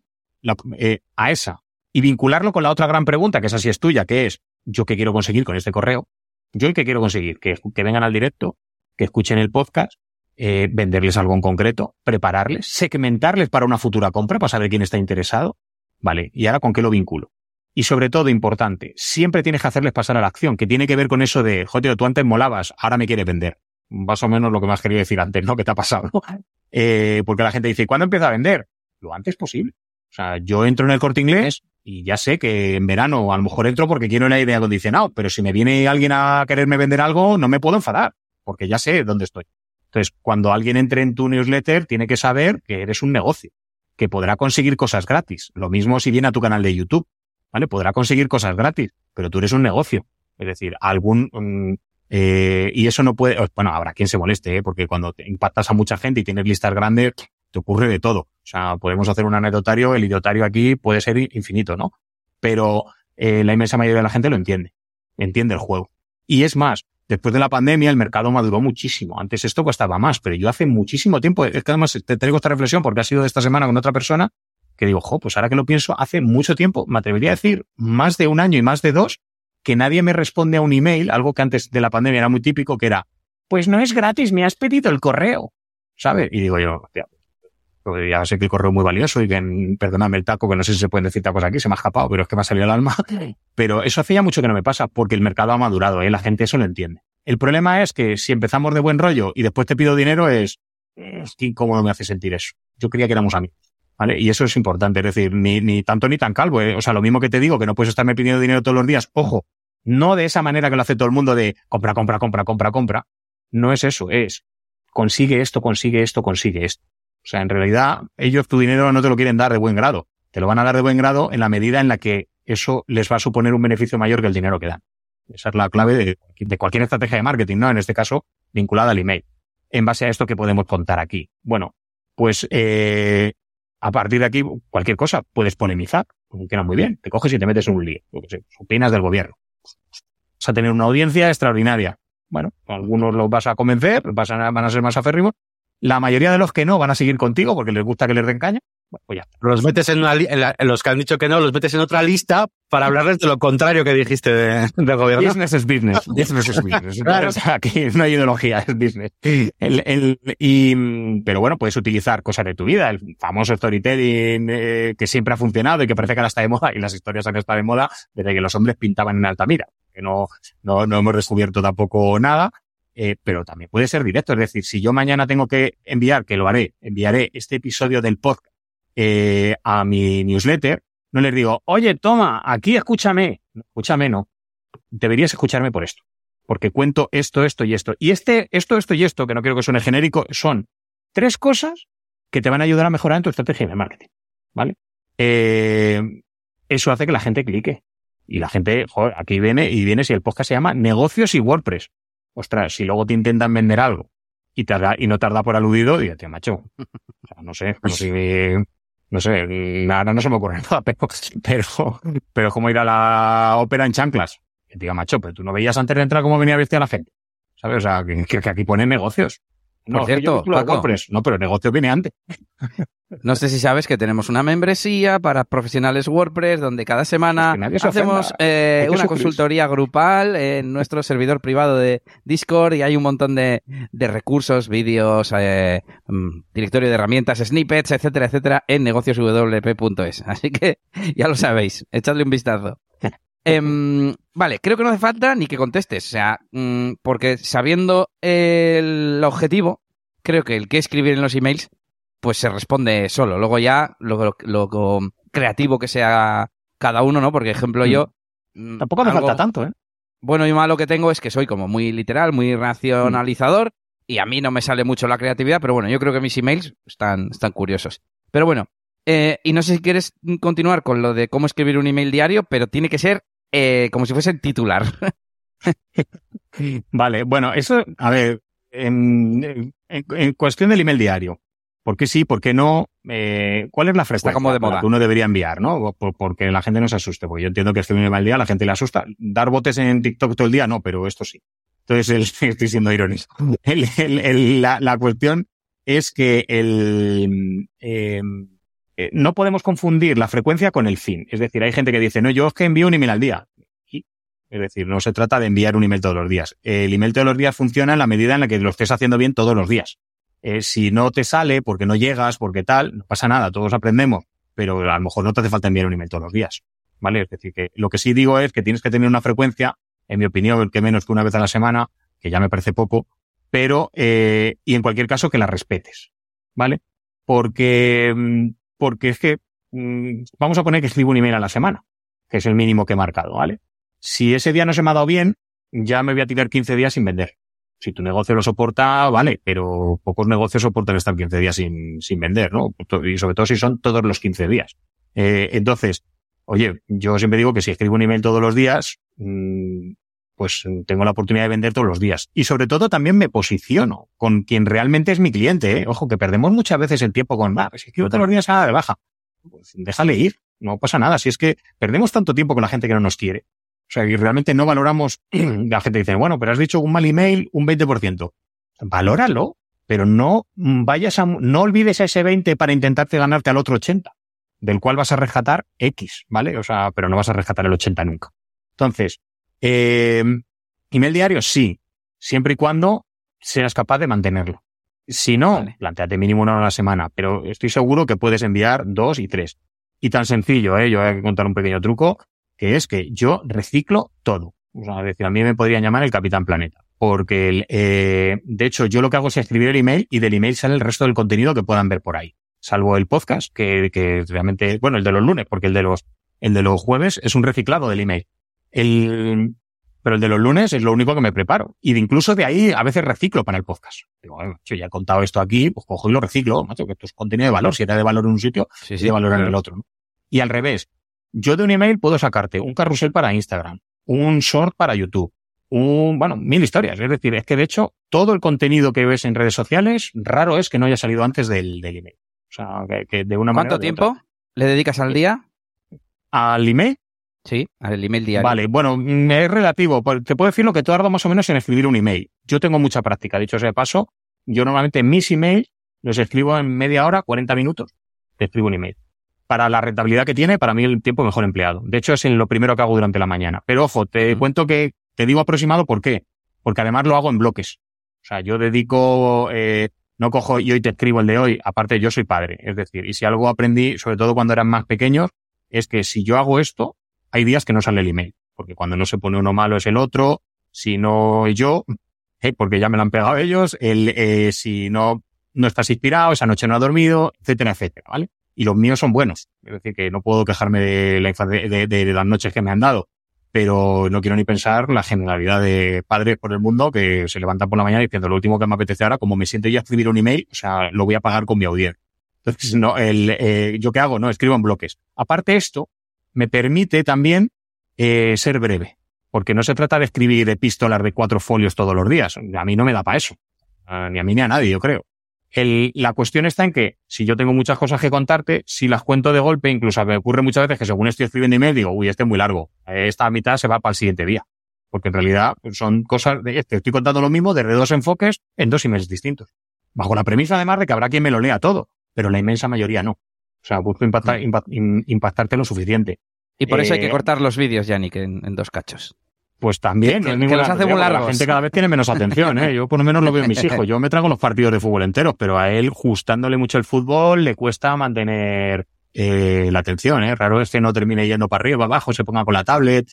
eh, a esa y vincularlo con la otra gran pregunta, que esa sí es tuya, que es, ¿yo qué quiero conseguir con este correo? ¿Yo qué quiero conseguir? Que, que vengan al directo, que escuchen el podcast, eh, venderles algo en concreto, prepararles, segmentarles para una futura compra, para saber quién está interesado. Vale, ¿y ahora con qué lo vinculo? Y sobre todo, importante, siempre tienes que hacerles pasar a la acción, que tiene que ver con eso de, joder, tú antes molabas, ahora me quieres vender. Más o menos lo que me has querido decir antes, ¿no? <laughs> ¿Qué te ha pasado? ¿no? Eh, porque la gente dice, ¿cuándo empieza a vender? Lo antes posible. Sea, yo entro en el corte inglés y ya sé que en verano a lo mejor entro porque quiero el aire acondicionado, pero si me viene alguien a quererme vender algo, no me puedo enfadar, porque ya sé dónde estoy. Entonces, cuando alguien entre en tu newsletter, tiene que saber que eres un negocio, que podrá conseguir cosas gratis. Lo mismo si viene a tu canal de YouTube, ¿vale? Podrá conseguir cosas gratis, pero tú eres un negocio. Es decir, algún... Um, eh, y eso no puede... Bueno, habrá quien se moleste, ¿eh? porque cuando te impactas a mucha gente y tienes listas grandes, te ocurre de todo. O sea, podemos hacer un anecdotario, el idiotario aquí puede ser infinito, ¿no? Pero eh, la inmensa mayoría de la gente lo entiende, entiende el juego. Y es más, después de la pandemia el mercado maduró muchísimo. Antes esto costaba más, pero yo hace muchísimo tiempo, es que además te traigo esta reflexión porque ha sido de esta semana con otra persona, que digo, jo, pues ahora que lo pienso, hace mucho tiempo, me atrevería a decir más de un año y más de dos, que nadie me responde a un email, algo que antes de la pandemia era muy típico, que era, pues no es gratis, me has pedido el correo, ¿sabes? Y digo yo, ya sé que el correo es muy valioso y que, perdóname el taco, que no sé si se pueden decir tacos aquí, se me ha escapado, pero es que me ha salido el alma. Pero eso hace ya mucho que no me pasa, porque el mercado ha madurado, ¿eh? la gente eso lo entiende. El problema es que si empezamos de buen rollo y después te pido dinero es, es que incómodo me hace sentir eso. Yo creía que éramos amigos. ¿Vale? Y eso es importante, es decir, ni, ni tanto ni tan calvo. ¿eh? O sea, lo mismo que te digo, que no puedes estarme pidiendo dinero todos los días. Ojo, no de esa manera que lo hace todo el mundo de compra, compra, compra, compra, compra. No es eso, es consigue esto, consigue esto, consigue esto. O sea, en realidad, ellos tu dinero no te lo quieren dar de buen grado. Te lo van a dar de buen grado en la medida en la que eso les va a suponer un beneficio mayor que el dinero que dan. Esa es la clave de, cualquier estrategia de marketing, ¿no? En este caso, vinculada al email. En base a esto que podemos contar aquí. Bueno, pues eh, a partir de aquí, cualquier cosa, puedes polemizar. Funciona muy bien. Te coges y te metes en un lío. Lo que opinas del gobierno. Vas a tener una audiencia extraordinaria. Bueno, algunos los vas a convencer, vas a, van a ser más aférrimos, la mayoría de los que no van a seguir contigo porque les gusta que les den caña. Bueno, pues ya está. Los metes en, una en, la, los que han dicho que no, los metes en otra lista para hablarles de lo contrario que dijiste de, del gobierno. Business es business. <laughs> Business es business. claro. O sea, aquí no hay ideología, es business. El, el, y, pero bueno, puedes utilizar cosas de tu vida. El famoso storytelling eh, que siempre ha funcionado y que parece que ahora está de moda y las historias han estado de moda desde que los hombres pintaban en Altamira. Que no, no, no hemos descubierto tampoco nada. Eh, pero también puede ser directo. Es decir, si yo mañana tengo que enviar, que lo haré, enviaré este episodio del podcast eh, a mi newsletter, no les digo, oye, toma, aquí escúchame. escúchame, no. Deberías escucharme por esto. Porque cuento esto, esto y esto. Y este, esto, esto y esto, que no quiero que suene genérico, son tres cosas que te van a ayudar a mejorar en tu estrategia de marketing. ¿Vale? Eh, eso hace que la gente clique. Y la gente, joder, aquí viene y viene si el podcast se llama Negocios y WordPress. Ostras, si luego te intentan vender algo y, tarda, y no tarda por aludido, dígate, macho. O sea, no sé, no sé, no sé, ahora no se me ocurre <laughs> nada, pero, pero, pero como ir a la ópera en chanclas. Que diga, macho, pero tú no veías antes de entrar cómo venía vestida la gente. ¿Sabes? O sea, que, que aquí ponen negocios. No, Por cierto, Paco, no, pero el negocio viene antes. <laughs> No sé si sabes que tenemos una membresía para profesionales WordPress donde cada semana hacemos eh, una consultoría grupal en nuestro servidor privado de Discord y hay un montón de, recursos, vídeos, eh, mm, directorio de herramientas, snippets, etcétera, etcétera, en negocioswp.es. Así que <laughs> ya lo sabéis, echadle un vistazo. Em, vale, creo que no hace falta ni que contestes, o sea, mm, porque sabiendo el objetivo, creo que el que escribir en los emails, pues se responde solo. Luego ya, lo, creativo que sea cada uno, ¿no? Porque, ejemplo, yo... Mm. Mm, Tampoco me falta tanto, ¿eh? Bueno y malo que tengo es que soy como muy literal, muy racionalizador, y a mí no me sale mucho la creatividad, pero bueno, yo creo que mis emails están, están curiosos. Pero bueno, eh, y no sé si quieres continuar con lo de cómo escribir un email diario, pero tiene que ser eh, como si fuese el titular. <laughs> vale, bueno, eso, a ver, en, cuestión del email diario, ¿por qué sí, por qué no? Eh, ¿Cuál es la frecuencia como de moda. que uno debería enviar, no? porque la gente no se asuste, porque yo entiendo que escribir un email día la gente le asusta. Dar botes en TikTok todo el día, no, pero esto sí. Entonces, <laughs> estoy siendo irónico. la, cuestión es que el, em, eh, no podemos confundir la frecuencia con el fin. Es decir, hay gente que dice, no, yo es que envío un email al día. es decir, no se trata de enviar un email todos los días. El email todos los días funciona en la medida en la que lo estés haciendo bien todos los días. Eh, si no te sale porque no llegas, porque tal, no pasa nada, todos aprendemos, pero a lo mejor no te hace falta enviar un email todos los días. ¿Vale? Es decir, que lo que sí digo es que tienes que tener una frecuencia, en mi opinión, que menos que una vez a la semana, que ya me parece poco, pero, eh, y en cualquier caso que la respetes. ¿Vale? Porque mm, porque es que mm, vamos a poner que escribo un email a la semana, que es el mínimo que he marcado, ¿vale? Si ese día no se me ha dado bien, ya me voy a tirar 15 días sin vender. Si tu negocio lo soporta, vale, pero pocos negocios soportan estar 15 días sin, sin vender, ¿no? Y sobre todo si son todos los 15 días. Eh, entonces, oye, yo siempre digo que si escribo un email todos los días, mm, pues tengo la oportunidad de vender todos los días. Y sobre todo también me posiciono con quien realmente es mi cliente. ¿eh? Ojo, que perdemos muchas veces el tiempo con, ah, pues si escribo todos los días a de baja. Pues déjale ir, no pasa nada. Si es que perdemos tanto tiempo con la gente que no nos quiere. O sea, y realmente no valoramos, <clears throat> la gente dice, bueno, pero has dicho un mal email, un 20%. Valóralo, pero no vayas a, no olvides a ese 20 para intentarte ganarte al otro 80, del cual vas a rescatar X, ¿vale? O sea, pero no vas a rescatar el 80 nunca. Entonces, eh, email diario, sí, siempre y cuando seas capaz de mantenerlo. Si no, planteate mínimo una hora a la semana, pero estoy seguro que puedes enviar dos y tres. Y tan sencillo, ¿eh? yo voy a contar un pequeño truco, que es que yo reciclo todo. O sea, decir, a mí me podrían llamar el Capitán Planeta. Porque, eh, de hecho, yo lo que hago es escribir el email y del email sale el resto del contenido que puedan ver por ahí. Salvo el podcast, que, que realmente, bueno, el de los lunes, porque el de los, el de los jueves es un reciclado del email. El, pero el de los lunes es lo único que me preparo. Y de incluso de ahí a veces reciclo para el podcast. Digo, yo ya he contado esto aquí, pues cojo y lo reciclo, macho, que esto es contenido de valor. Si era de valor en un sitio, sí, sí, de valor en el otro. ¿no? Y al revés, yo de un email puedo sacarte un carrusel para Instagram, un short para YouTube, un, bueno, mil historias. Es decir, es que de hecho, todo el contenido que ves en redes sociales, raro es que no haya salido antes del, del email. O sea, que, de una ¿Cuánto tiempo le dedicas al día? ¿Al email? Sí, al email diario. Vale, bueno, mm, es relativo. Te puedo decir lo que tardo más o menos en escribir un email. Yo tengo mucha práctica, dicho sea de paso. Yo normalmente mis emails los escribo en media hora, 40 minutos. Te escribo un email. Para la rentabilidad que tiene, para mí el tiempo mejor empleado. De hecho, es en lo primero que hago durante la mañana. Pero ojo, te cuento que te digo aproximado, ¿por qué? Porque además lo hago en bloques. O sea, yo dedico, eh, no cojo y hoy te escribo el de hoy. Aparte, yo soy padre. Es decir, y si algo aprendí, sobre todo cuando eran más pequeños, es que si yo hago esto, hay días que no sale el email, porque cuando no se pone uno malo es el otro, si no yo, eh, porque ya me lo han pegado ellos, el, eh, si no, no estás inspirado, esa noche no has dormido, etcétera, etcétera, ¿vale? Y los míos son buenos. Es decir, que no puedo quejarme de, la, de, de, las noches que me han dado pero no quiero ni pensar la generalidad de padres por el mundo que se levantan por la mañana diciendo lo último que me apetece ahora, como me siento ya a escribir un email, o sea, lo voy a pagar con mi audiencia. Entonces, no, el, eh, ¿yo qué hago? No, escribo en bloques. Aparte esto, me permite también eh, ser breve, porque no se trata de escribir epístolas de cuatro folios todos los días. A mí no me da para eso. ni a mí ni a nadie, yo creo. El, la cuestión está en que si yo tengo muchas cosas que contarte, si las cuento de golpe, incluso me ocurre muchas veces que según estoy escribiendo email digo, uy, este es muy largo, esta mitad se va para el siguiente día. Porque en realidad son cosas de este, estoy contando lo mismo desde dos enfoques en dos emails distintos. Bajo la premisa además de que habrá quien me lo lea todo, pero la inmensa mayoría no. O sea, busco impactar, mm. impactarte lo suficiente. Y por eso hay que eh, cortar los vídeos, Yannick, en, en dos cachos. Pues también, que, no hace muy largos. La gente cada vez tiene menos atención, ¿eh? Yo por lo menos lo veo en mis hijos. Yo me trago los partidos de fútbol enteros, pero a él, justándole mucho el fútbol, le cuesta mantener eh, la atención, ¿eh? Raro es que no termine yendo para arriba, para abajo, se ponga con la tablet.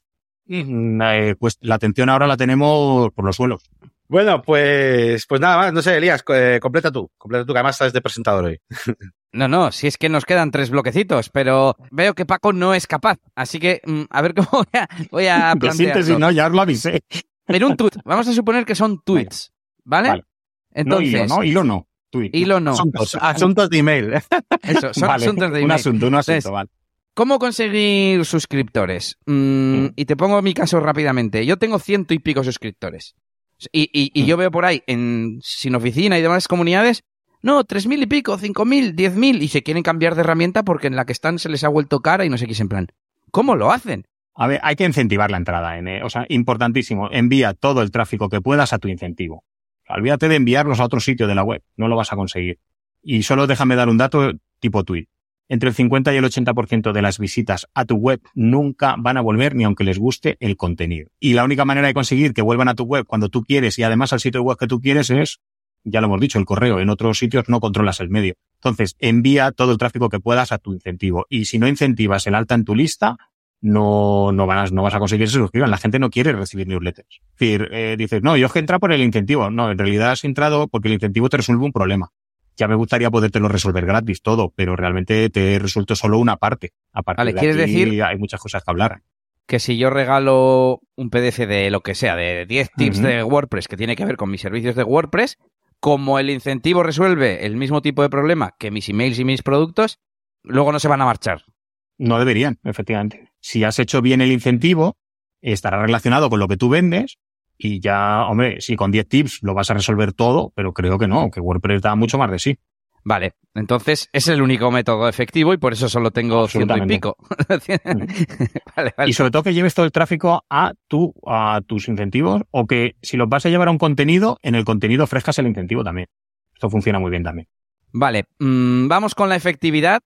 Mm, eh, pues la atención ahora la tenemos por los suelos. Bueno, pues, pues nada más, no sé, Elías, eh, completa tú, completa tú, que además estás de presentador hoy. <laughs> No, no, si es que nos quedan tres bloquecitos, pero veo que Paco no es capaz, así que mm, a ver cómo <laughs> voy a, voy a si no, ya os lo avisé. <laughs> En un tweet, vamos a suponer que son tweets, ¿vale? Entonces, no, hilo no, Tweet. Hilo no. Asuntos, de email. Eso, son asuntos de email. Un asunto, un asunto, vale. ¿Cómo conseguir suscriptores? Mm, y te pongo mi caso rápidamente. Yo tengo ciento y pico suscriptores. Y, yo veo por ahí, en Sin Oficina y demás comunidades, no, tres mil y pico, cinco mil, diez mil, y se quieren cambiar de herramienta porque en la que están se les ha vuelto cara y no sé qué es en plan. ¿Cómo lo hacen? A ver, hay que incentivar la entrada. En, o sea, importantísimo. Envía todo el tráfico que puedas a tu incentivo. Olvídate de enviarlos a otro sitio de la web. No lo vas a conseguir. Y solo déjame dar un dato tipo tweet. Entre el 50 y el 80% de las visitas a tu web nunca van a volver ni aunque les guste el contenido. Y la única manera de conseguir que vuelvan a tu web cuando tú quieres y además al sitio web que tú quieres es ya lo hemos dicho, el correo. En otros sitios no controlas el medio. Entonces, envía todo el tráfico que puedas a tu incentivo. Y si no incentivas el alta en tu lista, no, no, vas, no vas a conseguir que se suscriban. La gente no quiere recibir newsletters. Es decir, eh, dices, no, yo es que entra por el incentivo. No, en realidad has entrado porque el incentivo te resuelve un problema. Ya me gustaría podértelo resolver gratis todo, pero realmente te he resuelto solo una parte. Aparte vale, ¿quieres decir hay muchas cosas que hablar. Que si yo regalo un PDF de lo que sea, de 10 tips de WordPress que tiene que ver con mis servicios de WordPress, como el incentivo resuelve el mismo tipo de problema que mis emails y mis productos, luego no se van a marchar. No deberían, efectivamente. Si has hecho bien el incentivo, estará relacionado con lo que tú vendes y ya, hombre, si con 10 tips lo vas a resolver todo, pero creo que no, que WordPress da mucho más de sí. Vale, entonces es el único método efectivo y por eso solo tengo ciento y pico. <laughs> Y sobre todo que lleves todo el tráfico a, tu, a tus incentivos o que si los vas a llevar a un contenido, en el contenido ofrezcas el incentivo también. Esto funciona muy bien también. Vale, mm, vamos con la efectividad.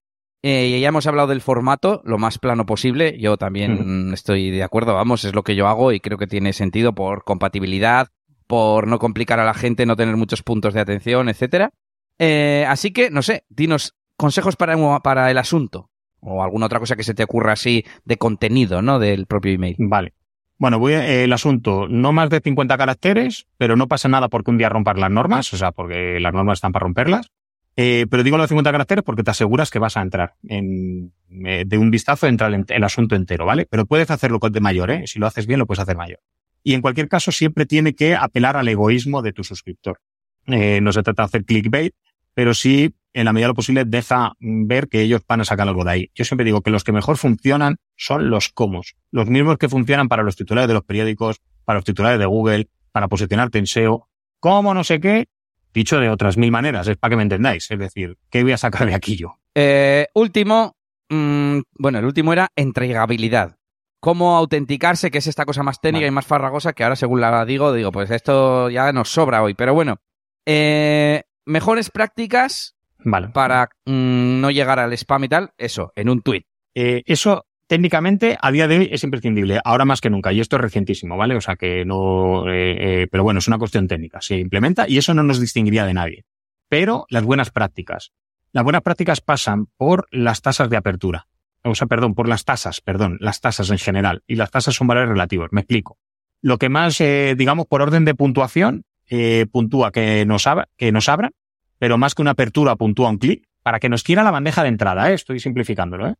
Eh, ya hemos hablado del formato, lo más plano posible. Yo también estoy de acuerdo, vamos, es lo que yo hago y creo que tiene sentido por compatibilidad, por no complicar a la gente, no tener muchos puntos de atención, etcétera. Eh, así que, no sé, dinos consejos para, para el asunto o alguna otra cosa que se te ocurra así de contenido, ¿no? Del propio email. Vale. Bueno, voy a, el asunto, no más de 50 caracteres, pero no pasa nada porque un día rompas las normas, o sea, porque las normas están para romperlas. Eh, pero digo los 50 caracteres porque te aseguras que vas a entrar. En, eh, de un vistazo entra el, el, asunto entero, ¿vale? Pero puedes hacerlo de mayor, ¿eh? Si lo haces bien, lo puedes hacer mayor. Y en cualquier caso, siempre tiene que apelar al egoísmo de tu suscriptor. Eh, no se trata de hacer clickbait, pero sí, en la medida de lo posible, deja ver que ellos van a sacar algo de ahí. Yo siempre digo que los que mejor funcionan son los comos, los mismos que funcionan para los titulares de los periódicos, para los titulares de Google, para posicionarte en SEO. ¿Cómo no sé qué? Dicho de otras mil maneras, es para que me entendáis. Es decir, ¿qué voy a sacar de aquí yo? Eh, último, mmm, bueno, el último era entregabilidad. Cómo autenticarse, que es esta cosa más técnica vale. y más farragosa, que ahora según la digo, digo, pues esto ya nos sobra hoy. Pero bueno, eh, mejores prácticas vale. para mmm, no llegar al spam y tal, eso, en un tweet. Eh, eso técnicamente a día de hoy es imprescindible, ahora más que nunca, y esto es recientísimo, ¿vale? O sea que no, eh, eh, pero bueno, es una cuestión técnica, se implementa y eso no nos distinguiría de nadie. Pero las buenas prácticas. Las buenas prácticas pasan por las tasas de apertura. O sea, perdón, por las tasas, perdón, las tasas en general. Y las tasas son valores relativos, me explico. Lo que más, eh, digamos, por orden de puntuación, eh, puntúa que nos, abra, que nos abran, pero más que una apertura puntúa un clic para que nos quiera la bandeja de entrada. ¿eh? Estoy simplificándolo. ¿eh?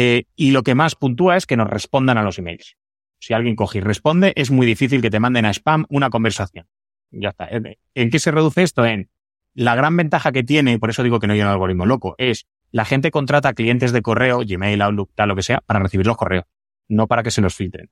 Eh, y lo que más puntúa es que nos respondan a los emails. Si alguien coge y responde, es muy difícil que te manden a spam una conversación. Ya está. ¿En qué se reduce esto? En la gran ventaja que tiene, y por eso digo que no hay un algoritmo loco, es la gente contrata clientes de correo, Gmail, Outlook, tal, lo que sea, para recibir los correos, no para que se los filtren.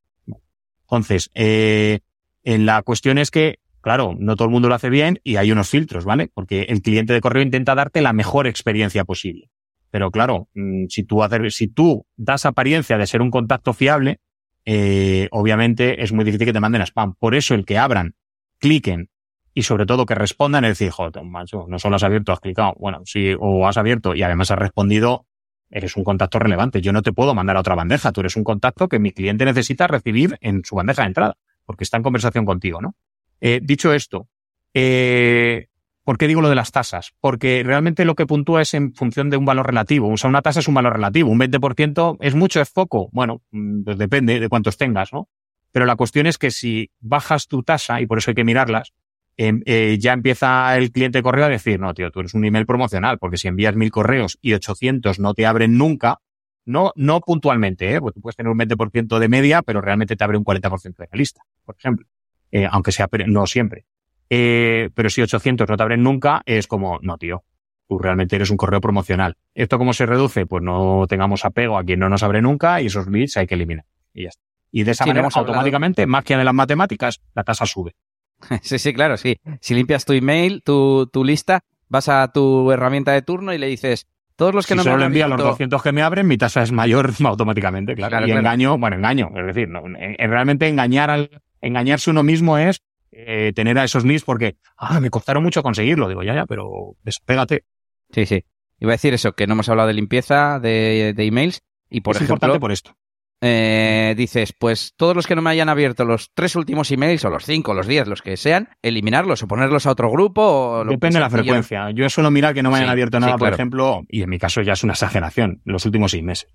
Entonces, eh, en la cuestión es que, claro, no todo el mundo lo hace bien y hay unos filtros, ¿vale? Porque el cliente de correo intenta darte la mejor experiencia posible. Pero claro, mm, si tú, hacer, si tú das apariencia de ser un contacto fiable, eh, obviamente es muy difícil que te manden a spam. Por eso el que abran, cliquen y sobre todo que respondan es decir, joder, macho, no solo has abierto, has clicado, bueno, sí, o has abierto y además has respondido, eres un contacto relevante. Yo no te puedo mandar a otra bandeja, tú eres un contacto que mi cliente necesita recibir en su bandeja de entrada, porque está en conversación contigo, ¿no? Eh, dicho esto, eh, ¿por qué digo lo de las tasas? Porque realmente lo que puntúa es en función de un valor relativo. O sea, una tasa es un valor relativo. Un 20% es mucho, es poco. Bueno, mm, pues depende de cuántos tengas, ¿no? Pero la cuestión es que si bajas tu tasa, y por eso hay que mirarlas, Em, eh, ya empieza el cliente de correo a decir, no, tío, tú eres un email promocional, porque si envías mil correos y 800 no te abren nunca, no, no puntualmente, ¿eh? porque tú puedes tener un 20% de media, pero realmente te abre un 40% de la lista, por ejemplo, eh, aunque sea, no siempre. Eh, pero si 800 no te abren nunca, es como, no, tío, tú realmente eres un correo promocional. ¿Esto cómo se reduce? Pues no tengamos apego a quien no nos abre nunca y esos leads hay que eliminar. Y ya está. Y de esa manera, automáticamente, más que de las matemáticas, la tasa sube. <laughs> Sí, sí, claro, sí. Si limpias tu email, tu, tu lista, vas a tu herramienta de turno y le dices, todos los que si no solo me han envía los 200 que me abren, mi tasa es mayor <laughs> automáticamente, claro. Claro, y claro. engaño, bueno, engaño, es decir, no, en- en realmente engañar al, engañarse uno mismo es eh, tener a esos leads porque, ah, me costaron mucho conseguirlo. Digo, ya, ya, pero despégate. Sí, sí. Iba a decir eso, que no hemos hablado de limpieza de, de emails y por es ejemplo, importante por esto. eh, dices, pues todos los que no me hayan abierto los tres últimos emails o los cinco, los diez, los que sean, eliminarlos o ponerlos a otro grupo o lo Depende de la yo- frecuencia. Yo suelo mirar que no me hayan Sí, abierto sí, nada, por ejemplo, y en mi caso ya es una exageración, los últimos seis meses.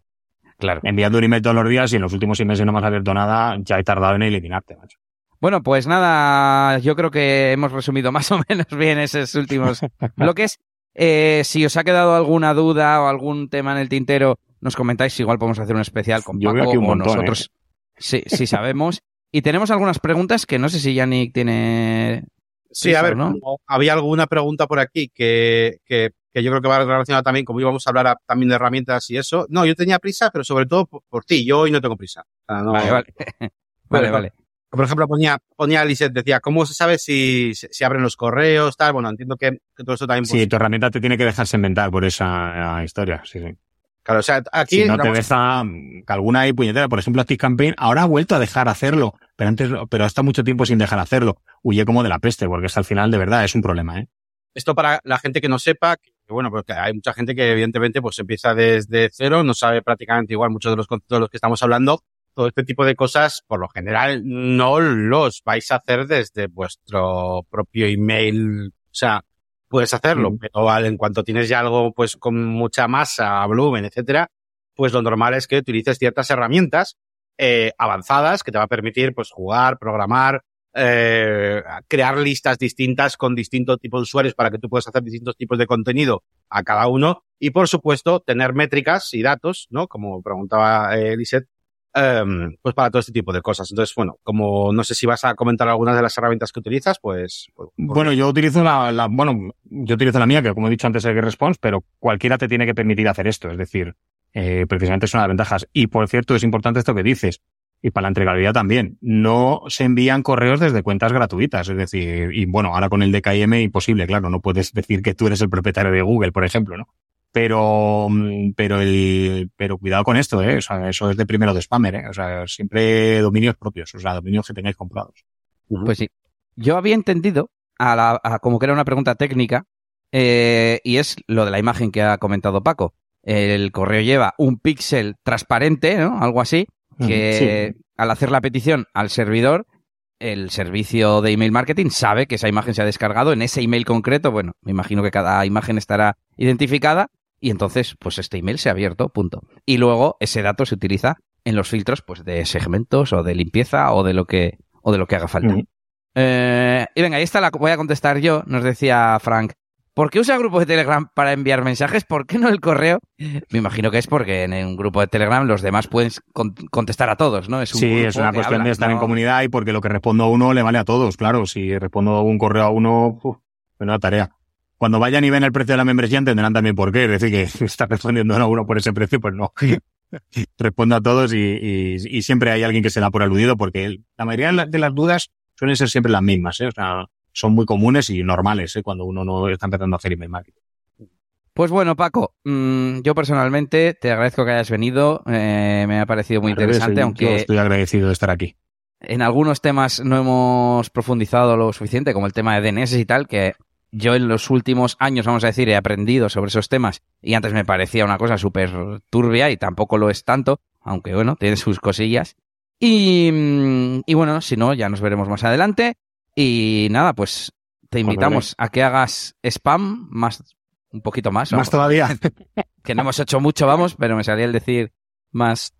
Claro. Enviando un email todos los días y en los últimos seis meses no me has abierto nada, ya he tardado en eliminarte, macho. Bueno, pues nada, yo creo que hemos resumido más o menos bien esos últimos <laughs> bloques. Eh, si os ha quedado alguna duda o algún tema en el tintero, nos comentáis, igual podemos hacer un especial con Yo Paco veo aquí un o montón, ¿eh? nosotros. Sí, sí sabemos. Y tenemos algunas preguntas que no sé si Yannick tiene... Sí, a ver, ¿no? había alguna pregunta por aquí que, que, que yo creo que va relacionada también, como íbamos a hablar a- también de herramientas y eso. No, yo tenía prisa, pero sobre todo por, por ti. Yo hoy no tengo prisa. O sea, no- Vale, vale. vale, vale. Por ejemplo, ponía, ponía Lisette, decía, ¿cómo se sabe si, si abren los correos, tal? Bueno, entiendo que, que todo eso también, pues, Sí, tu herramienta te tiene que dejarse inventar por esa eh, historia. Sí, sí. claro, o sea, aquí, si no te deja mm, que alguna hay puñetera. Por ejemplo, ActiveCampaign ahora ha vuelto a dejar hacerlo, pero antes, pero hasta mucho tiempo sin dejar hacerlo. Huye como de la peste, porque hasta al final de verdad es un problema, ¿eh? esto para la gente que no sepa, que, bueno, porque hay mucha gente que evidentemente pues empieza desde cero, no sabe prácticamente igual muchos de los conceptos de los que estamos hablando. Todo este tipo de cosas, por lo general, no los vais a hacer desde vuestro propio email. O sea, puedes hacerlo, Mm. pero en cuanto tienes ya algo pues con mucha masa, volumen, etcétera, pues lo normal es que utilices ciertas herramientas eh, avanzadas que te va a permitir pues jugar, programar, eh, crear listas distintas con distintos tipos de usuarios para que tú puedas hacer distintos tipos de contenido a cada uno y por supuesto tener métricas y datos, ¿no? Como preguntaba eh, Lisette, em, pues para todo este tipo de cosas. Entonces, bueno, como no sé si vas a comentar algunas de las herramientas que utilizas, pues... pues- Bueno, yo utilizo la, bueno, yo utilizo la mía, que como he dicho antes es GetResponse, pero cualquiera te tiene que permitir hacer esto. Es decir, eh, precisamente es una de las ventajas. Y por cierto, es importante esto que dices. Y para la entregabilidad también. No se envían correos desde cuentas gratuitas. Es decir, y bueno, ahora con el DKIM imposible, claro. No puedes decir que tú eres el propietario de Google, por ejemplo, ¿no? Pero, mm, pero el, pero cuidado con esto, ¿eh? O sea, eso es de primero de spammer, ¿eh? O sea, siempre dominios propios, o sea, dominios que tengáis comprados. Pues sí. Yo había entendido a la, a como que era una pregunta técnica eh, y es lo de la imagen que ha comentado Paco. El correo lleva un píxel transparente, ¿no? Algo así, que al hacer la petición al servidor, el servicio de email marketing sabe que esa imagen se ha descargado en ese email concreto. Bueno, me imagino que cada imagen estará identificada y entonces, pues este email se ha abierto, punto. Y luego ese dato se utiliza en los filtros, pues de segmentos o de limpieza o de lo que o de lo que haga falta. Eh, y venga, ahí está la voy a contestar yo, nos decía Frank. ¿Por qué usa grupo de Telegram para enviar mensajes? ¿Por qué no el correo? Me imagino que es porque en un grupo de Telegram los demás pueden contestar a todos, ¿no? Es sí, es una cuestión de estar en comunidad y porque lo que respondo a uno le vale a todos, claro. Si respondo un correo a uno, uf, menuda tarea. Cuando vayan y ven el precio de la membresía entenderán también por qué. Es decir, que <laughs> está respondiendo a uno por ese precio, pues no. <laughs> Respondo a todos y, siempre hay alguien que se da por aludido porque la mayoría de las dudas suelen ser siempre las mismas, ¿eh? O sea, son muy comunes y normales ¿eh? cuando uno no está empezando a hacer email marketing. Pues bueno, Paco, mm, yo personalmente te agradezco que hayas venido. Eh, me ha parecido muy interesante, aunque. estoy agradecido de estar aquí. En algunos temas no hemos profundizado lo suficiente, como el tema de DNS y tal, que yo en los últimos años, vamos a decir, he aprendido sobre esos temas y antes me parecía una cosa súper turbia y tampoco lo es tanto, aunque bueno, tiene sus cosillas. Y, mm, y bueno, si no, ya nos veremos más adelante. Y nada, pues te invitamos a que hagas spam más, un poquito más. Más todavía. <laughs> que no hemos hecho mucho, vamos, pero me salía el decir más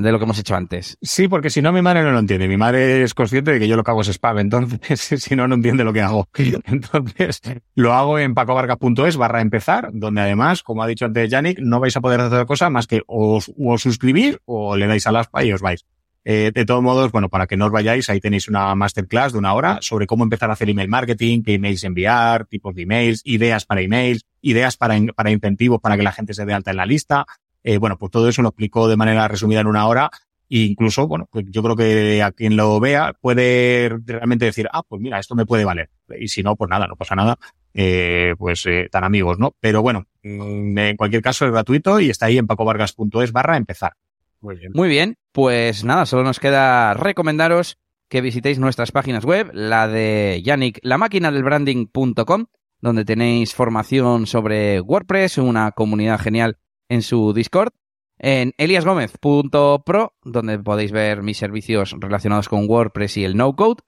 de lo que hemos hecho antes. Sí, porque si no, mi madre no lo entiende. Mi madre es consciente de que yo lo que hago es spam, entonces, <laughs> si no, no entiende lo que hago. Entonces, lo hago en pacovargas.es barra empezar, donde además, como ha dicho antes Yannick, no vais a poder hacer otra cosa más que os, o suscribir o le dais a las y os vais. Eh, de todos modos, bueno, para que no os vayáis, ahí tenéis una masterclass de una hora sobre cómo empezar a hacer email marketing, qué emails enviar, tipos de emails, ideas para emails, ideas para, para incentivos para que la gente se dé alta en la lista. Eh, bueno, pues todo eso lo explico de manera resumida en una hora. E incluso, bueno, pues yo creo que a quien lo vea puede realmente decir, ah, pues mira, esto me puede valer. Y si no, pues nada, no pasa nada. Eh, pues eh, tan amigos, ¿no? Pero bueno, mm, en cualquier caso es gratuito y está ahí en pacovargas.es barra empezar. Muy bien. Muy bien, pues nada, solo nos queda recomendaros que visitéis nuestras páginas web, la de Yannick, la máquina del branding.com, donde tenéis formación sobre WordPress, una comunidad genial en su Discord, en eliasgomez.pro, donde podéis ver mis servicios relacionados con WordPress y el no-code,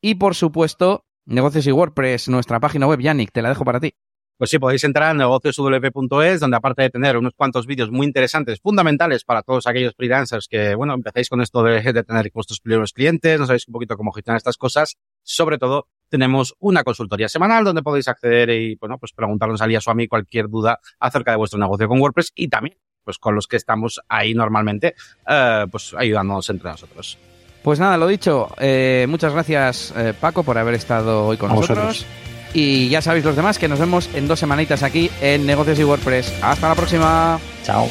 y por supuesto, negocios y WordPress, nuestra página web, Yannick, te la dejo para ti. Pues sí, podéis entrar en negocioswp.es, donde aparte de tener unos cuantos vídeos muy interesantes, fundamentales para todos aquellos freelancers que, bueno, empezáis con esto de, de tener vuestros primeros clientes, no sabéis un poquito cómo gestionar estas cosas, sobre todo tenemos una consultoría semanal donde podéis acceder y, bueno, pues preguntarnos a Lías o a mí cualquier duda acerca de vuestro negocio con WordPress y también, pues con los que estamos ahí normalmente, eh, pues ayudándonos entre nosotros. Pues nada, lo dicho, eh, muchas gracias eh, Paco por haber estado hoy con nosotros. Y ya sabéis los demás que nos vemos en dos semanitas aquí en Negocios y WordPress. Hasta la próxima. Chao.